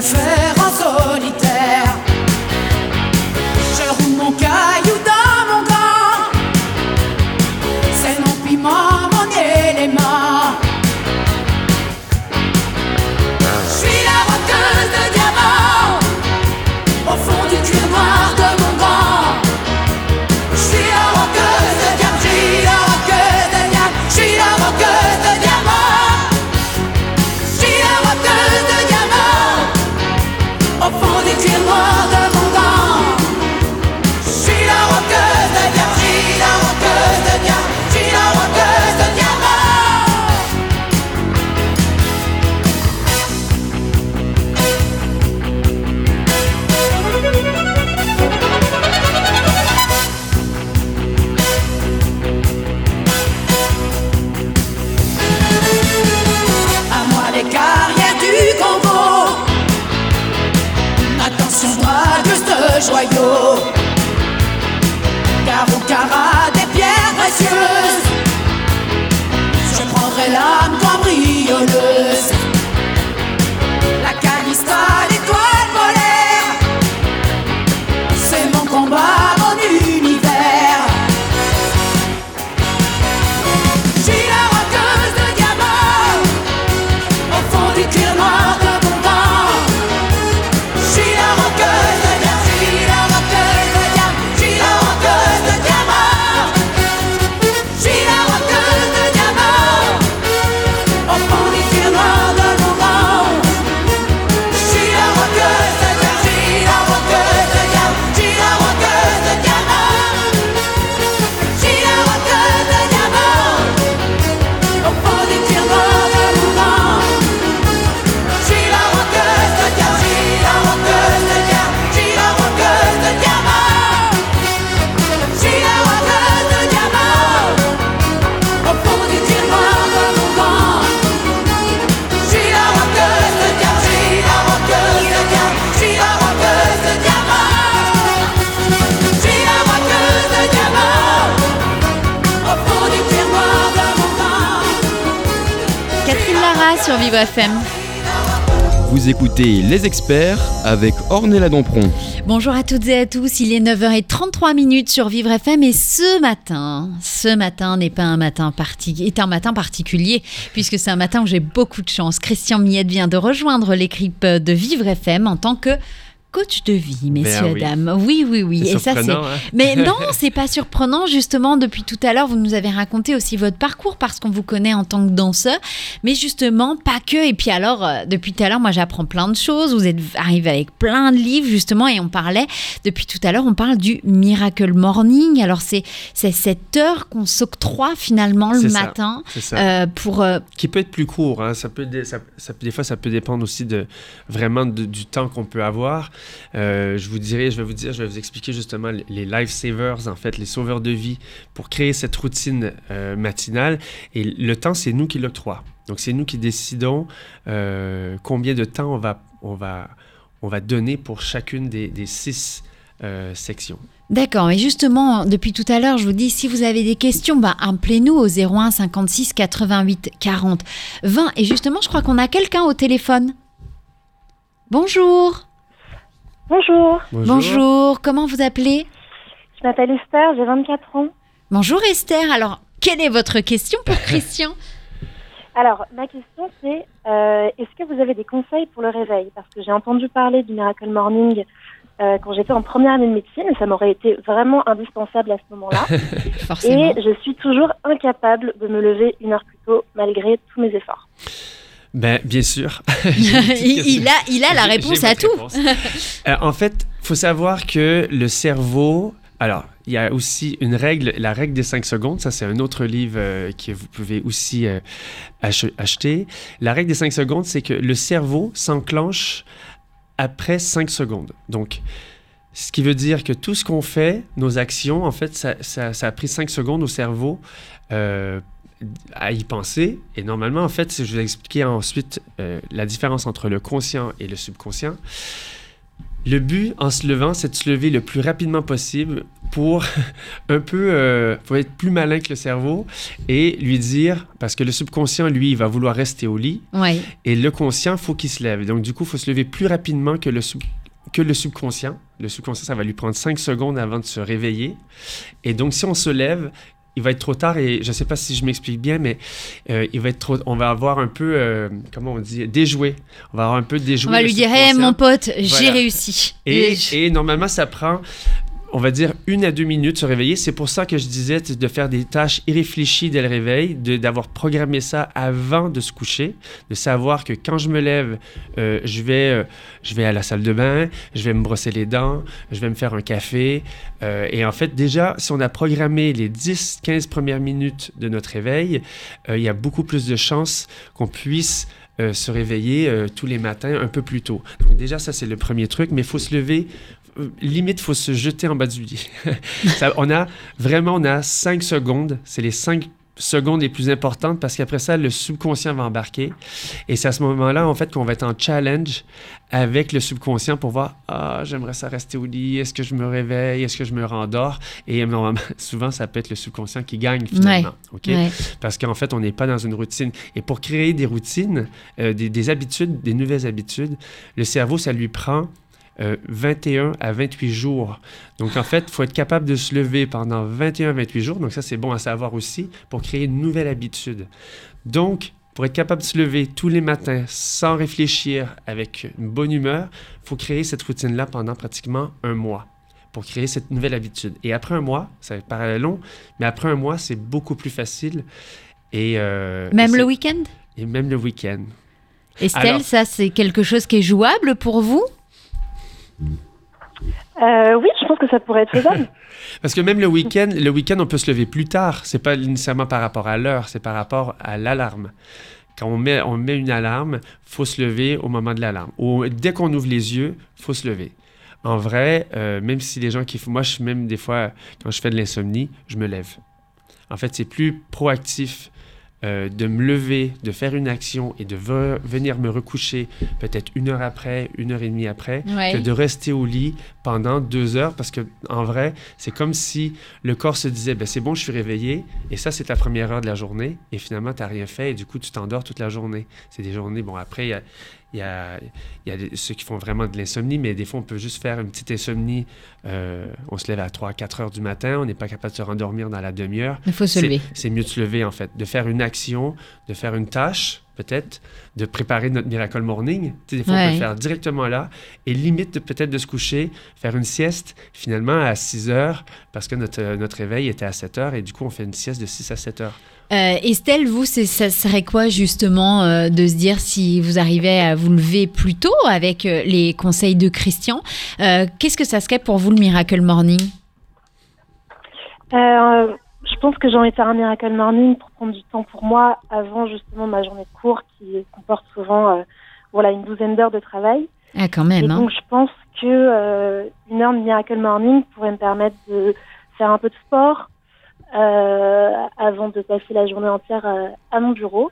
préfère en solitaire. Vous écoutez Les Experts avec Ornella Dampron. Bonjour à toutes et à tous, il est 9h33 minutes sur Vivre FM et ce matin, ce matin n'est pas un matin parti, est un matin particulier puisque c'est un matin où j'ai beaucoup de chance. Christian Miette vient de rejoindre l'équipe de Vivre FM en tant que coach de vie, messieurs, Ben oui. dames. Oui, oui, oui. C'est Et ça, c'est. hein? Mais non, <laughs> c'est pas surprenant. Justement, depuis tout à l'heure, vous nous avez raconté aussi votre parcours parce qu'on vous connaît en tant que danseur. Mais justement, pas que. Et puis alors, euh, depuis tout à l'heure, moi, j'apprends plein de choses. Vous êtes arrivé avec plein de livres, justement, et on parlait, depuis tout à l'heure, on parle du Miracle Morning. Alors, c'est c'est cette heure qu'on s'octroie finalement le ça. matin C'est ça. euh, pour. euh, qui peut être plus court. hein. Ça peut, ça, ça des fois, ça peut dépendre aussi de vraiment de- du temps qu'on peut avoir. Euh, je vous dirais, je vais vous dire, je vais vous expliquer justement les- lifesavers, en fait, les sauveurs de vie pour créer cette routine euh, matinale. Et le temps, c'est nous qui l'octroie. Donc, c'est nous qui décidons euh, combien de temps on va, on va, on va donner pour chacune des, six sections. D'accord, et justement, depuis tout à l'heure, je vous dis, si vous avez des questions, bah, appelez-nous au 01 56 88 40 20. Et justement, je crois qu'on a quelqu'un au téléphone. Bonjour. Bonjour, Bonjour. Comment vous appelez? Je m'appelle Esther, j'ai 24 ans. Bonjour Esther. Alors, quelle est votre question pour Christian? <laughs> Alors, ma question c'est euh, est-ce que vous avez des conseils pour le réveil? Parce que j'ai entendu parler du Miracle Morning euh, quand j'étais en première année de médecine et ça m'aurait été vraiment indispensable à ce moment-là. <laughs> Et je suis toujours incapable de me lever une heure plus tôt malgré tous mes efforts. Ben, bien sûr. <laughs> <laughs> Il, il a, il a la réponse à tout. réponse. Euh, en fait, faut savoir que le cerveau. Alors, il y a aussi une règle, la règle des 5 secondes. Ça, c'est un autre livre euh, que vous pouvez aussi euh, ach- acheter. La règle des 5 secondes, c'est que le cerveau s'enclenche après 5 secondes. Donc, ce qui veut dire que tout ce qu'on fait, nos actions, en fait, ça, ça- ça a pris 5 secondes au cerveau euh, à y penser. Et normalement, en fait, si je vais expliquer ensuite euh, la différence entre le conscient et le subconscient. Le but en se levant, c'est de se lever le plus rapidement possible pour <laughs> un peu euh, être plus malin que le cerveau et lui dire parce que le subconscient lui il va vouloir rester au lit et le conscient faut qu'il se lève. Donc du coup, il faut se lever plus rapidement que le sub- que le subconscient. Le subconscient, ça va lui prendre 5 secondes avant de se réveiller. Et donc si on se lève, il va être trop tard et je ne sais pas si je m'explique bien, mais euh, il va être trop, on va avoir un peu, euh, comment on dit, déjoué. On va avoir un peu déjoué. On va lui dire, hé subconscient. mon pote, j'ai réussi. Et normalement, ça prend, on va dire, une à deux minutes se réveiller. C'est pour ça que je disais de faire des tâches irréfléchies dès le réveil, d'avoir programmé ça avant de se coucher, de savoir que quand je me lève, euh, je, vais, euh, je vais à la salle de bain, je vais me brosser les dents, je vais me faire un café. Euh, et en fait, déjà, si on a programmé les 10-15 premières minutes de notre réveil, il y a beaucoup plus de chances qu'on puisse se réveiller tous les matins un peu plus tôt. Donc déjà, ça, c'est le premier truc, mais il faut se lever. Limite, il faut se jeter en bas du lit. <laughs> Ça, on a vraiment, on a 5 secondes. C'est les 5 secondes les plus importantes parce qu'après ça, le subconscient va embarquer. Et c'est à ce moment-là, en fait, qu'on va être en challenge avec le subconscient pour voir Ah, j'aimerais ça rester au lit. Est-ce que je me réveille? Est-ce que je me rendors Et normalement, <laughs> souvent, ça peut être le subconscient qui gagne finalement. OK? Ouais. Parce qu'en fait, on n'est pas dans une routine. Et pour créer des routines, euh, des, des habitudes, des nouvelles habitudes, le cerveau, ça lui prend euh, 21 à 28 jours. Donc, en fait, il faut être capable de se lever pendant 21 à 28 jours. Donc, ça, c'est bon à savoir aussi pour créer une nouvelle habitude. Donc, pour être capable de se lever tous les matins sans réfléchir, avec une bonne humeur, il faut créer cette routine-là pendant pratiquement un mois pour créer cette nouvelle habitude. Et après un mois, ça paraît long, mais après un mois, c'est beaucoup plus facile. Et, euh, Même et le week-end? Et même le week-end. Estelle, Alors- ça c'est quelque chose qui est jouable pour vous? Euh, oui, je pense que ça pourrait être faisable. <laughs> Parce que même le week-end, le week-end, on peut se lever plus tard. C'est pas nécessairement par rapport à l'heure, c'est par rapport à l'alarme. Quand on met, on met une alarme, faut se lever au moment de l'alarme. Ou dès qu'on ouvre les yeux, faut se lever. En vrai, euh, même si les gens qui font, moi, je même des fois, quand je fais de l'insomnie, je me lève. En fait, c'est plus proactif euh, de me lever, de faire une action et de ve- venir me recoucher peut-être une heure après, une heure et demie après, Ouais. que de rester au lit pendant deux heures parce que en vrai, c'est comme si le corps se disait ben c'est bon, je suis réveillé et ça c'est ta première heure de la journée et finalement tu n'as rien fait et du coup tu t'endors toute la journée. C'est des journées bon après il y a il y a, il y a des- ceux qui font vraiment de l'insomnie, mais des fois, on peut juste faire une petite insomnie. euh, on se lève à 3-4 heures du matin, on n'est pas capable de se rendormir dans la demi-heure. Il faut se lever. C'est mieux de se lever, en fait, de faire une action, de faire une tâche peut-être, de préparer notre Miracle Morning. Tu sais, des fois, on peut le faire directement là. Et limite, peut-être de se coucher, faire une sieste, finalement, à 6 heures, parce que notre, euh, notre réveil était à 7 heures. Et du coup, on fait une sieste de 6 à 7 heures. Euh, Estelle, vous, ça serait quoi justement euh, de se dire si vous arrivez à vous lever plus tôt avec euh, les conseils de Christian Qu'est-ce que ça serait pour vous le Miracle Morning? Je pense que j'ai envie de faire un Miracle Morning pour prendre du temps pour moi avant justement ma journée de cours qui comporte souvent voilà, une douzaine d'heures de travail. Ah, quand Et même. Hein. donc je pense que une heure de Miracle Morning pourrait me permettre de faire un peu de sport avant de passer la journée entière euh, à mon bureau.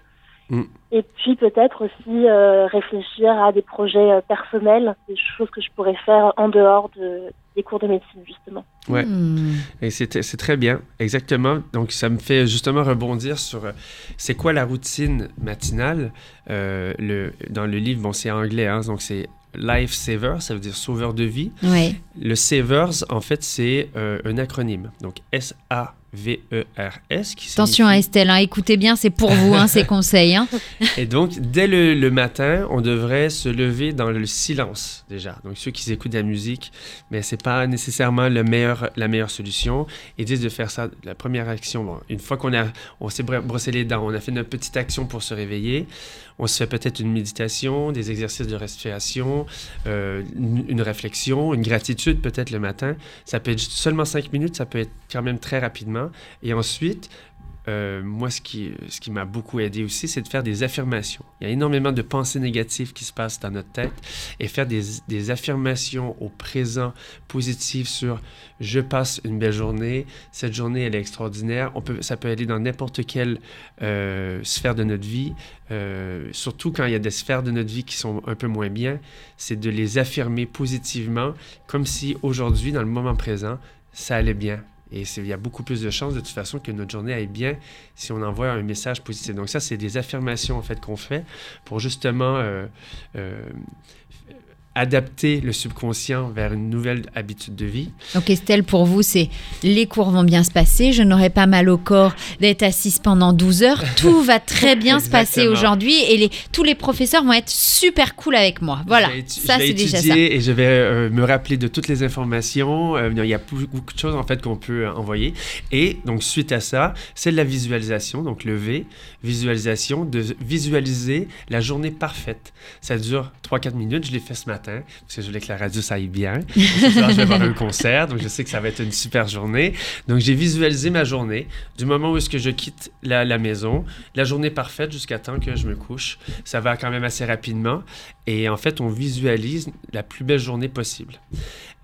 Mm. Et puis peut-être aussi euh, réfléchir à des projets euh, personnels, des choses que je pourrais faire en dehors de, des cours de médecine justement. Ouais. Hmm. Et c'est c'est très bien, exactement. Donc, ça me fait justement rebondir sur euh, c'est quoi la routine matinale? Euh, le, dans le livre, bon, c'est anglais, hein, donc c'est Life Saver, ça veut dire sauveur de vie. Ouais. Le Savers, en fait, c'est euh, un acronyme. Donc, Qui Attention à Estelle, hein, écoutez bien, c'est pour vous hein, ces <laughs> conseils. hein. Et donc, dès le, le matin, on devrait se lever dans le silence, déjà. Donc, ceux qui écoutent de la musique, mais c'est pas nécessairement le meilleur, la meilleure solution. Ils disent de faire ça, la première action. Bon, une fois qu'on a, on s'est br- brossé les dents, on a fait notre petite action pour se réveiller, on se fait peut-être une méditation, des exercices de respiration, euh, une, une réflexion, une gratitude peut-être le matin. Ça peut être seulement cinq minutes, ça peut être quand même très rapidement. Et ensuite, euh, moi, ce qui, m'a beaucoup aidé aussi, c'est de faire des affirmations. Il y a énormément de pensées négatives qui se passent dans notre tête et faire des, affirmations au présent positives sur je passe une belle journée, cette journée elle est extraordinaire. Ça peut aller dans n'importe quelle euh, sphère de notre vie, euh, surtout quand il y a des sphères de notre vie qui sont un peu moins bien, c'est de les affirmer positivement, comme si aujourd'hui, dans le moment présent, ça allait bien. Et il y a beaucoup plus de chances de toute façon que notre journée aille bien si on envoie un message positif. Donc ça, c'est des affirmations en fait qu'on fait pour justement euh, euh, adapter le subconscient vers une nouvelle habitude de vie. Donc Estelle, pour vous, c'est les cours vont bien se passer, je n'aurai pas mal au corps d'être assise pendant 12 heures, <laughs> tout va très bien se passer aujourd'hui et les, tous les professeurs vont être super cool avec moi. Voilà, ça c'est déjà ça. et je vais euh, me rappeler de toutes les informations. Euh, il y a beaucoup de choses en fait qu'on peut euh, envoyer. Et donc suite à ça, c'est de la visualisation. Donc le V, visualisation, de visualiser la journée parfaite. Ça dure 3-4 minutes. Je l'ai fait ce matin parce que je voulais que la radio ça aille bien. Je vais voir un concert, donc je sais que ça va être une super journée. Donc j'ai visualisé ma journée du moment où est-ce que je quitte la, la maison, la journée parfaite jusqu'à temps que je me couche. Ça va quand même assez rapidement. Et en fait, on visualise la plus belle journée possible.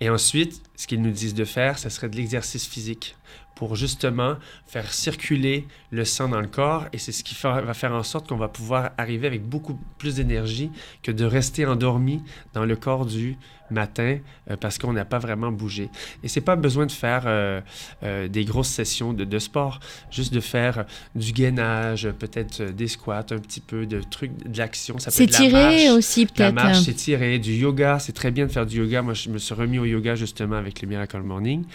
Et ensuite, ce qu'ils nous disent de faire, ce serait de l'exercice physique pour justement faire circuler le sang dans le corps. Et c'est ce qui va faire en sorte qu'on va pouvoir arriver avec beaucoup plus d'énergie que de rester endormi dans le corps du matin euh, parce qu'on n'a pas vraiment bougé. Et c'est pas besoin de faire euh, euh, des grosses sessions de, de sport, juste de faire du gainage, peut-être des squats, un petit peu de trucs, de l'action. Ça peut être la marche. aussi La peut-être. marche, s'étirer, du yoga, c'est très bien de faire du yoga. Moi, je me suis remis au yoga justement avec le Miracle Morning.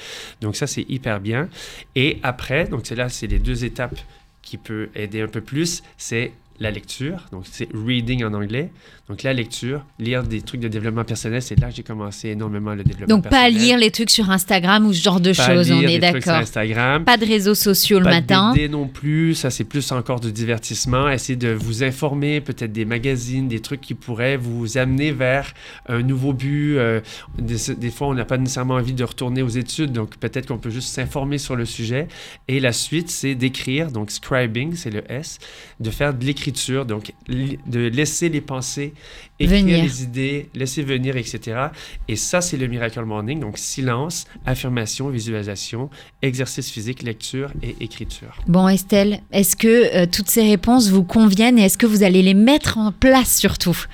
Donc ça, c'est hyper bien. Et après, donc c'est là, c'est les deux étapes qui peut aider un peu plus, c'est la lecture, donc c'est reading en anglais. Donc la lecture, lire des trucs de développement personnel, c'est là que j'ai commencé énormément le développement Donc pas personnel. lire les trucs sur Instagram ou ce genre de Pas choses, on est d'accord. Instagram. Pas de réseaux sociaux le Pas matin. de BD non plus, ça c'est plus encore de divertissement. Essayez de vous informer, peut-être des magazines, des trucs qui pourraient vous amener vers un nouveau but. Euh, des, des fois, on n'a pas nécessairement envie de retourner aux études, donc peut-être qu'on peut juste s'informer sur le sujet. Et la suite, c'est d'écrire, donc scribing, c'est le S, de faire de l'écriture, donc de laisser les pensées, écrire Venir. les idées, laisser venir, etc. Et ça, c'est le Miracle Morning, donc silence, affirmation, visualisation, exercice physique, lecture et écriture. Bon Estelle, est-ce que euh, toutes ces réponses vous conviennent et est-ce que vous allez les mettre en place surtout?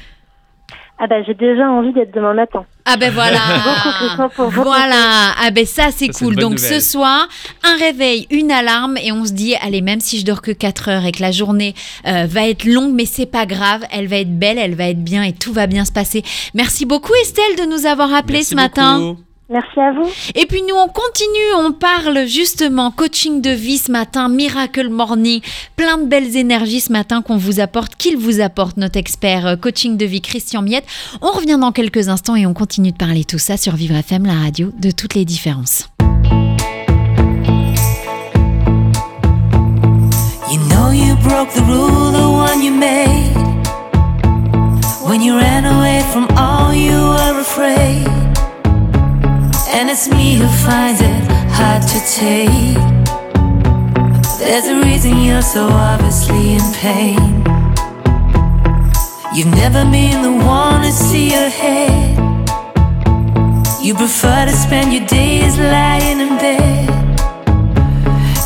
Ah bah j'ai déjà envie d'être demain matin. Ah ben voilà. beaucoup, pour Voilà. Ah ben ça c'est Ça, c'est cool. Donc nouvelle. ce soir, un réveil, une alarme et on se dit allez même si je dors que 4 heures et que la journée euh, va être longue mais c'est pas grave, elle va être belle, elle va être bien et tout va bien se passer. Merci beaucoup Estelle de nous avoir appelé Merci ce matin. beaucoup. Merci à vous. Et puis nous, on continue, on parle justement coaching de vie ce matin, Miracle Morning, plein de belles énergies ce matin qu'on vous apporte, qu'il vous apporte, notre expert euh, coaching de vie, Christian Miette. On revient dans quelques instants et on continue de parler tout ça sur Vivre FM, la radio de toutes les différences. You know you broke the rule, the one you made. When you ran away from all you were afraid. And it's me who finds it hard to take. There's a reason you're so obviously in pain. You've never been the one to see ahead. You prefer to spend your days lying in bed.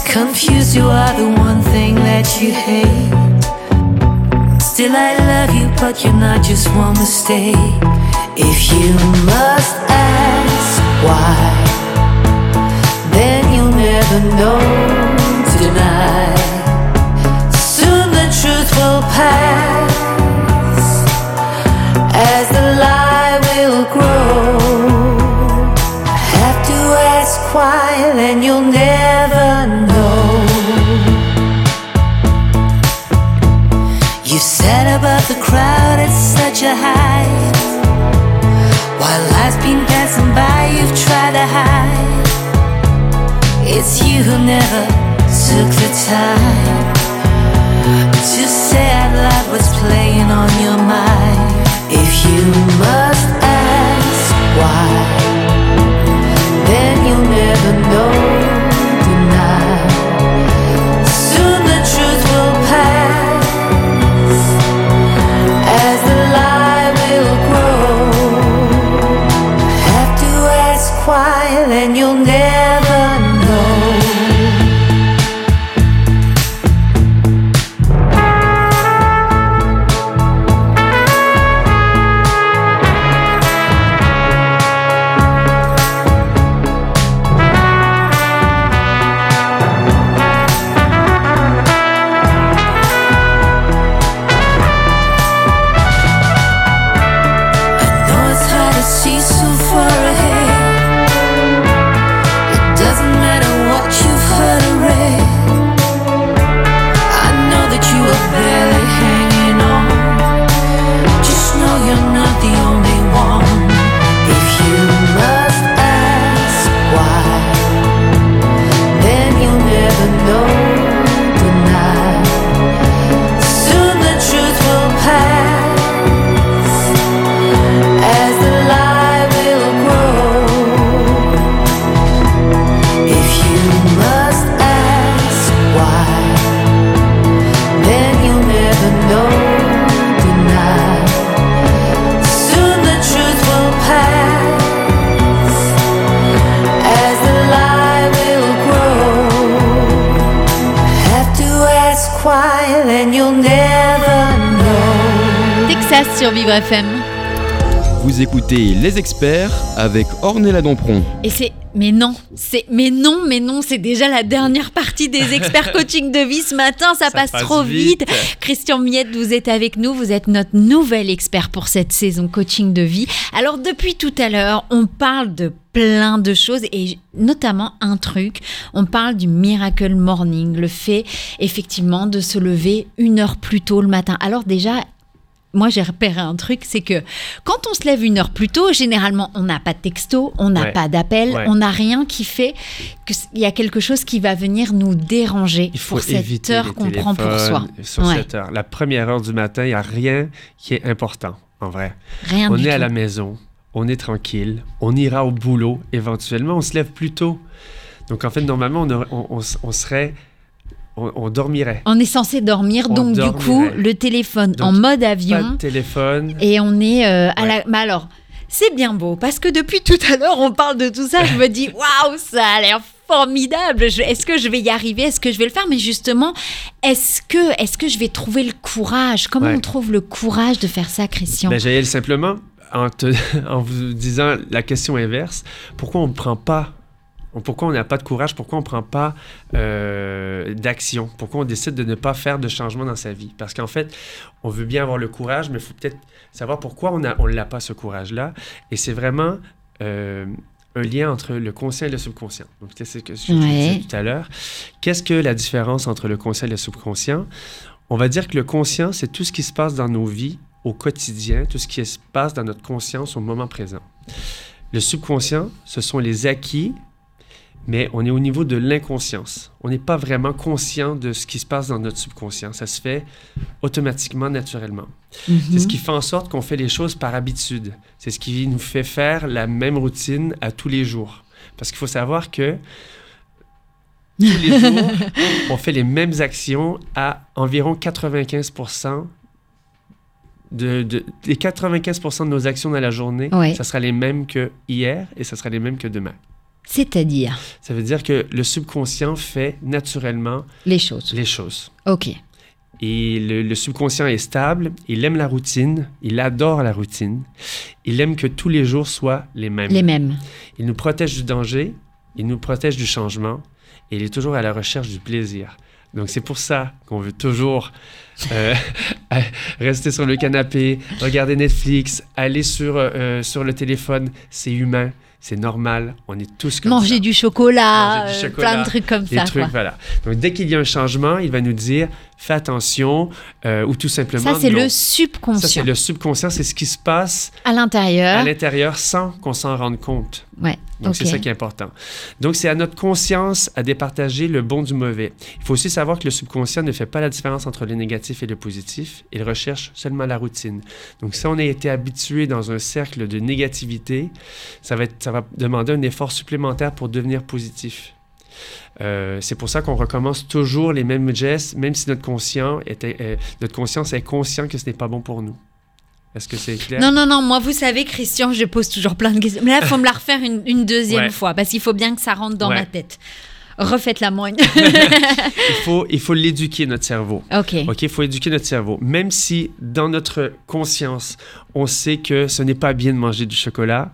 Confused, you are the one thing that you hate. Still, I love you, but you're not just one mistake. If you must ask why, then you'll never know to deny. Soon the truth will pass as the lie will grow. Have to ask why, then you'll never know. You sat above the crowd at such a height. While life's been passing by, you've tried to hide. It's you who never took the time to say out loud what's playing on your mind. If you must ask why, then you'll never know. Écoutez Les Experts avec Ornella Dampron. Et c'est mais non, c'est mais non, mais non, c'est déjà la dernière partie des <laughs> experts coaching de vie ce matin, ça, Ça passe, passe trop vite. vite. Christian Miette, vous êtes avec nous, vous êtes notre nouvel expert pour cette saison coaching de vie. Alors depuis tout à l'heure, on parle de plein de choses et notamment un truc, on parle du miracle morning, le fait effectivement de se lever une heure plus tôt le matin. Alors déjà, moi j'ai repéré un truc, c'est que quand on se lève une heure plus tôt, généralement on n'a pas de texto, on n'a Ouais. pas d'appel, Ouais. on n'a rien qui fait qu'il y a quelque chose qui va venir nous déranger Il faut pour cette heure qu'on prend pour soi. Sur Ouais. cette heure. La première heure du matin, il n'y a rien qui est important, en vrai. Rien on du est à la maison, on est tranquille, on ira au boulot éventuellement, on se lève plus tôt. Donc en fait, normalement, on, aurait- on- on s- on serait... On, on dormirait. On est censé dormir, On donc du coup, le téléphone Donc, en mode Pas avion de téléphone. et on est euh, à la. Mais alors, c'est bien beau parce que depuis tout à l'heure, on parle de tout ça. Je me dis, <laughs> waouh, ça a l'air formidable. Est-ce que je vais y arriver Est-ce que je vais le faire Mais justement, est-ce que, est-ce que je vais trouver le courage Comment Ouais. on trouve le courage de faire ça, Christian? Ben, Jaël, simplement, en, te- <laughs> en vous disant la question inverse, pourquoi on ne prend pas pourquoi on n'a pas de courage, pourquoi on ne prend pas euh, d'action, pourquoi on décide de ne pas faire de changement dans sa vie? Parce qu'en fait, on veut bien avoir le courage, mais il faut peut-être savoir pourquoi on ne on l'a pas ce courage-là. Et c'est vraiment euh, un lien entre le conscient et le subconscient. Donc, c'est ce que je Ouais. disais tout à l'heure. Qu'est-ce que la différence entre le conscient et le subconscient? On va dire que le conscient, c'est tout ce qui se passe dans nos vies au quotidien, tout ce qui se passe dans notre conscience au moment présent. Le subconscient, ce sont les acquis, mais on est au niveau de l'inconscience. On n'est pas vraiment conscient de ce qui se passe dans notre subconscient. Ça se fait automatiquement, naturellement. C'est ce qui fait en sorte qu'on fait les choses par habitude. C'est ce qui nous fait faire la même routine à tous les jours. Parce qu'il faut savoir que tous les jours, <laughs> on fait les mêmes actions à environ 95 de, de- les 95% de nos actions dans la journée, Ouais. ça sera les mêmes que hier et ça sera les mêmes que demain. C'est-à-dire? Ça veut dire que le subconscient fait naturellement les choses. les choses. Ok. Et le, le subconscient est stable, il aime la routine, il adore la routine, il aime que tous les jours soient les mêmes. Les mêmes. Il nous protège du danger, il nous protège du changement, et il est toujours à la recherche du plaisir. Donc c'est pour ça qu'on veut toujours euh, <laughs> rester sur le canapé, regarder Netflix, aller sur, euh, sur le téléphone. C'est humain, c'est normal, on est tous comme ça. Manger du chocolat, Manger du euh, chocolat, plein de trucs comme Des ça. trucs, quoi. voilà. Donc dès qu'il y a un changement, il va nous dire fais attention euh, ou tout simplement Ça, c'est le Ça, c'est subconscient. le subconscient, c'est ce qui se passe À à l'intérieur. l'intérieur sans qu'on s'en rende compte. Ouais. Donc, c'est ça qui est important. Donc, c'est à notre conscience à départager le bon du mauvais. Il faut aussi savoir que le subconscient ne fait pas la différence entre le négatif et le positif. Il recherche seulement la routine. Donc, si on a été habitué dans un cercle de négativité, ça va, être, ça va demander un effort supplémentaire pour devenir positif. Euh, c'est pour ça qu'on recommence toujours les mêmes gestes, même si notre, conscient était, euh, notre conscience est conscient que ce n'est pas bon pour nous. Est-ce que c'est clair? Non, non, non, moi, vous savez, Christian, je pose toujours plein de questions. Mais là, il faut me la refaire une, une deuxième Ouais. fois, parce qu'il faut bien que ça rentre dans Ouais. ma tête. Refaites-la moi. <laughs> Il faut, il faut l'éduquer, notre cerveau. ok. OK, il faut éduquer notre cerveau. Même si dans notre conscience, on sait que ce n'est pas bien de manger du chocolat,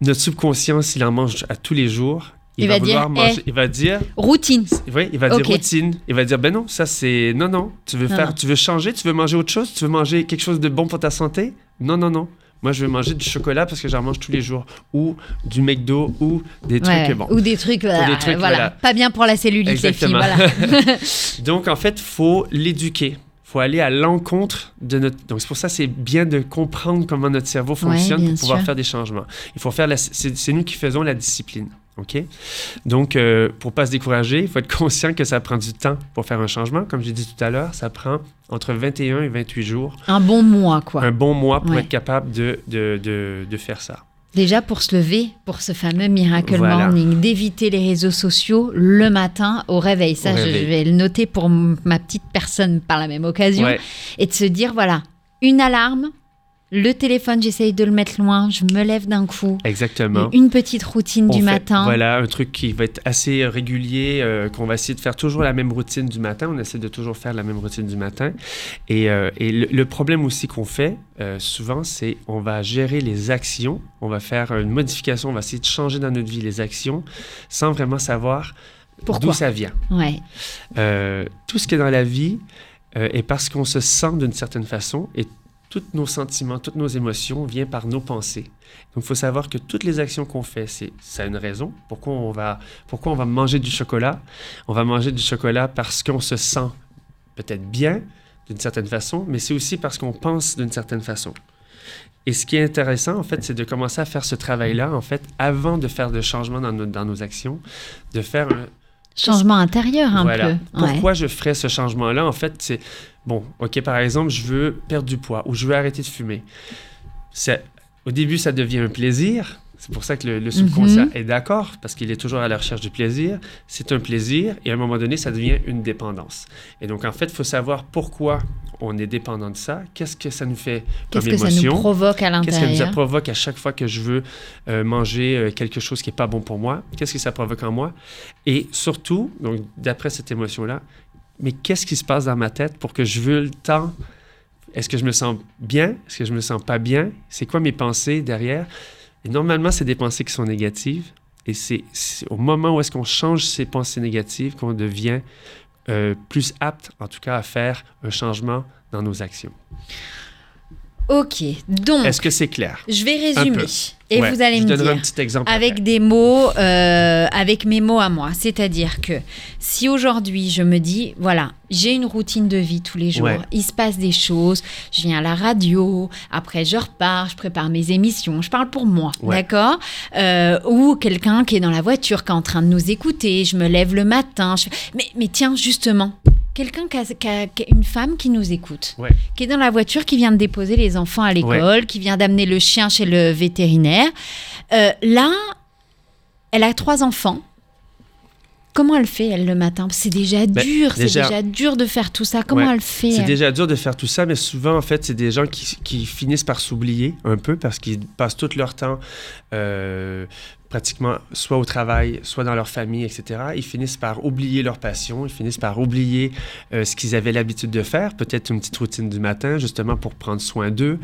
notre subconscient, s'il en mange à tous les jours, il, Il va, va dire, manger. Eh. Il va dire, Routine. oui, il va dire routine. Il va dire, ben non, ça c'est, non, non. Tu veux Non, faire, non. tu veux changer, tu veux manger autre chose, tu veux manger quelque chose de bon pour ta santé? Non, non, non. Moi, je veux manger du chocolat parce que j'en mange tous les jours, ou du McDo, ou des trucs Ouais, bon. Ou des trucs, euh, des trucs, voilà. voilà. Pas bien pour la cellulite, les filles. Exactement. Voilà. <laughs> <laughs> Donc, en fait, faut l'éduquer. faut aller à l'encontre de notre... Donc, c'est pour ça que c'est bien de comprendre comment notre cerveau fonctionne pour pouvoir sûr. faire des changements. Il faut faire la... C'est nous qui faisons la discipline. OK? Donc, euh, pour pas se décourager, il faut être conscient que ça prend du temps pour faire un changement. Comme j'ai dit tout à l'heure, ça prend entre 21 et 28 jours, Un bon mois, quoi. un bon mois pour Ouais. être capable de, de, de, de faire ça. Déjà pour se lever, pour ce fameux Miracle Voilà. Morning, d'éviter les réseaux sociaux le matin au réveil. Ça, Au je- réveil. je vais le noter pour ma petite personne par la même occasion. Ouais. Et de se dire, voilà, une alarme, le téléphone, j'essaye de le mettre loin, je me lève d'un coup. Exactement. Une petite routine On du fait- matin. Voilà, un truc qui va être assez régulier, euh, qu'on va essayer de faire toujours la même routine du matin. On essaie de toujours faire la même routine du matin. Et, euh, et le, le problème aussi qu'on fait euh, souvent, c'est on va gérer les actions, on va faire une modification, on va essayer de changer dans notre vie les actions sans vraiment savoir d'où ça vient. Ouais. Tout ce qui est dans la vie est parce qu'on se sent d'une certaine façon et tous nos sentiments, toutes nos émotions viennent par nos pensées. Donc, il faut savoir que toutes les actions qu'on fait, c'est, ça a une raison. Pourquoi on, va, pourquoi on va manger du chocolat? On va manger du chocolat parce qu'on se sent peut-être bien d'une certaine façon, mais c'est aussi parce qu'on pense d'une certaine façon. Et ce qui est intéressant, en fait, c'est de commencer à faire ce travail-là, en fait, avant de faire de changements dans nos, dans nos actions, de faire un, Changement intérieur un voilà. peu. Ouais. Pourquoi je ferais ce changement-là? En fait, c'est bon, OK, par exemple, je veux perdre du poids ou je veux arrêter de fumer. C'est- Au début, ça devient un plaisir. C'est pour ça que le, le subconscient Mhm. est d'accord, parce qu'il est toujours à la recherche du plaisir. C'est un plaisir et à un moment donné, ça devient une dépendance. Et donc, en fait, il faut savoir pourquoi on est dépendant de ça. Qu'est-ce que ça nous fait comme Qu'est-ce que ça émotion? nous provoque à Qu'est-ce que ça l'intérieur? provoque à chaque fois que je veux euh, manger euh, quelque chose qui n'est pas bon pour moi? Qu'est-ce que ça provoque en moi? Et surtout, donc d'après cette émotion-là, mais qu'est-ce qui se passe dans ma tête pour que je veux le temps? Est-ce que je me sens bien? Est-ce que je me sens pas bien? C'est quoi mes pensées derrière? Et normalement, c'est des pensées qui sont négatives. Et c'est au moment où est-ce qu'on change ces pensées négatives qu'on devient euh, plus apte, en tout cas, à faire un changement dans nos actions. Ok, donc, Est-ce que c'est clair? je vais résumer. Et Ouais, vous allez je me dire. un petit exemple. avec après. des mots, euh, avec mes mots à moi. C'est-à-dire que si aujourd'hui je me dis, voilà, j'ai une routine de vie tous les jours, Ouais. il se passe des choses, je viens à la radio, après je repars, je prépare mes émissions, je parle pour moi, Ouais. d'accord? Euh, Ou quelqu'un qui est dans la voiture, qui est en train de nous écouter, je me lève le matin, je mais, mais tiens, justement. Quelqu'un qui a, qui une femme qui nous écoute, Ouais. qui est dans la voiture, qui vient de déposer les enfants à l'école, qui vient d'amener le chien chez le vétérinaire. Euh, là, elle a trois enfants. Comment elle fait, elle, le matin? C'est déjà Ben, dur, c'est déjà- déjà dur de faire tout ça. Comment Ouais. elle fait C'est déjà dur de faire tout ça, mais souvent, en fait, c'est des gens qui, qui finissent par s'oublier un peu parce qu'ils passent tout leur temps euh, pratiquement soit au travail, soit dans leur famille, etc. Ils finissent par oublier leur passion, ils finissent par oublier euh, ce qu'ils avaient l'habitude de faire, peut-être une petite routine du matin, justement pour prendre soin d'eux.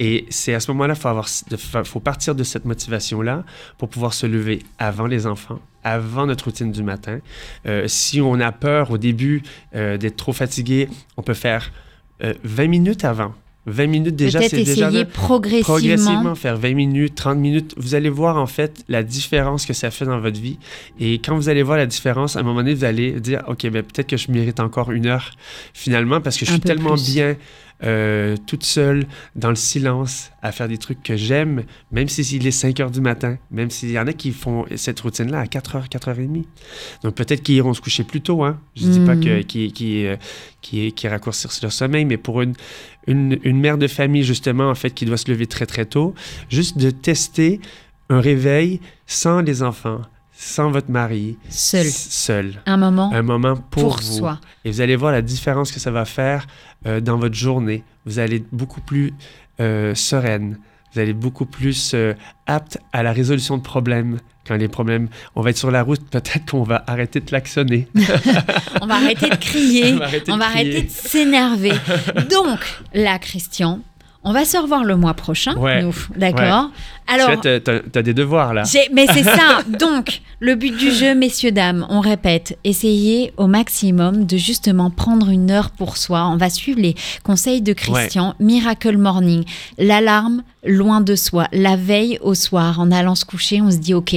Et c'est à ce moment-là qu'il faut, faut partir de cette motivation-là pour pouvoir se lever avant les enfants, avant notre routine du matin. Euh, si on a peur au début euh, d'être trop fatigué, on peut faire euh, 20 minutes avant. 20 minutes déjà, Peut-être c'est déjà essayer progressivement. progressivement faire 20 minutes, 30 minutes. Vous allez voir en fait la différence que ça fait dans votre vie. Et quand vous allez voir la différence, à un moment donné, vous allez dire, OK, ben, peut-être que je mérite encore une heure finalement parce que je Un suis tellement plus. bien euh, toute seule, dans le silence, à faire des trucs que j'aime, même si il est 5 heures du matin, même s'il y en a qui font cette routine-là à 4 heures, 4 heures et demie. Donc peut-être qu'ils iront se coucher plus tôt. Hein? Je dis pas Mm. que, qui, qui, euh, qui, qui raccourcissent leur sommeil, mais pour une, une, une mère de famille, justement, en fait, qui doit se lever très, très tôt, juste de tester un réveil sans les enfants, sans votre mari, Seul. seul. Un moment Un moment pour, pour vous. soi. Et vous allez voir la différence que ça va faire euh, dans votre journée. Vous allez être beaucoup plus euh, sereine. Vous allez être beaucoup plus euh, apte à la résolution de problèmes. Quand les problèmes, on va être sur la route, <laughs> peut-être qu'on va arrêter de klaxonner. <laughs> On va arrêter de crier. <laughs> On va arrêter on de va crier. arrêter de s'énerver. Donc, là, Christian, on va se revoir le mois prochain, Ouais. nous. D'accord Alors, Tu t'as des devoirs là. Mais c'est ça. <laughs> Donc, le but du jeu, messieurs, dames, on répète, essayez au maximum de justement prendre une heure pour soi. On va suivre les conseils de Christian. Miracle Morning, l'alarme loin de soi. La veille au soir, en allant se coucher, on se dit, OK,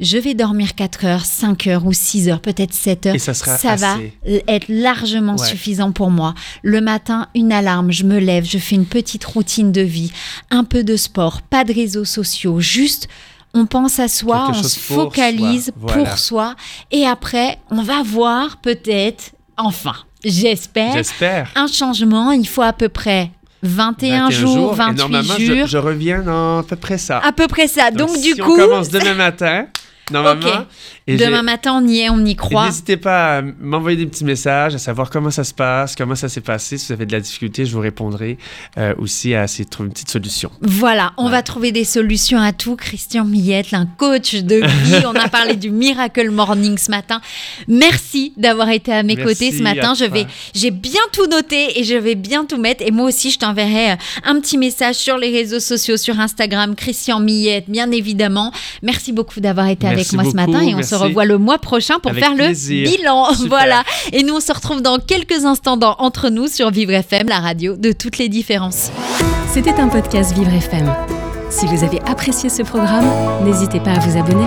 je vais dormir 4 heures, 5 heures ou 6 heures, peut-être 7 heures. Et ça sera va assez. l- être largement Ouais. suffisant pour moi. Le matin, une alarme, je me lève, je fais une petite routine de vie, un peu de sport, pas de réseaux sociaux, juste on pense à soi, Quelque on se pour focalise pour soi et après, on va voir peut-être, enfin, j'espère, J'espère. un changement. Il faut à peu près 21, 21 jours, et 28 normalement, jours, je, je reviens dans à peu près ça. à peu près ça. Donc, si du on coup, commence demain <laughs> matin, normalement. Ok. Et demain matin, on y est, on y croit. N'hésitez pas à m'envoyer des petits messages, à savoir comment ça se passe, comment ça s'est passé. Si vous avez de la difficulté, je vous répondrai euh, aussi à essayer de trouver une petite solution. Voilà, on Ouais. va trouver des solutions à tout. Christian Millette, un coach de vie. <laughs> on a parlé du Miracle Morning ce matin. Merci d'avoir été à mes Merci côtés ce matin. Je vais, j'ai bien tout noté et je vais bien tout mettre. Et moi aussi, je t'enverrai euh, un petit message sur les réseaux sociaux, sur Instagram, Christian Millette, bien évidemment. Merci beaucoup d'avoir été avec moi ce matin et on merci. se revoit le mois prochain pour Avec faire plaisir. le bilan. Super. Voilà. Et nous, on se retrouve dans quelques instants dans Entre nous sur Vivre FM, la radio de toutes les différences. C'était un podcast Vivre FM. Si vous avez apprécié ce programme, n'hésitez pas à vous abonner.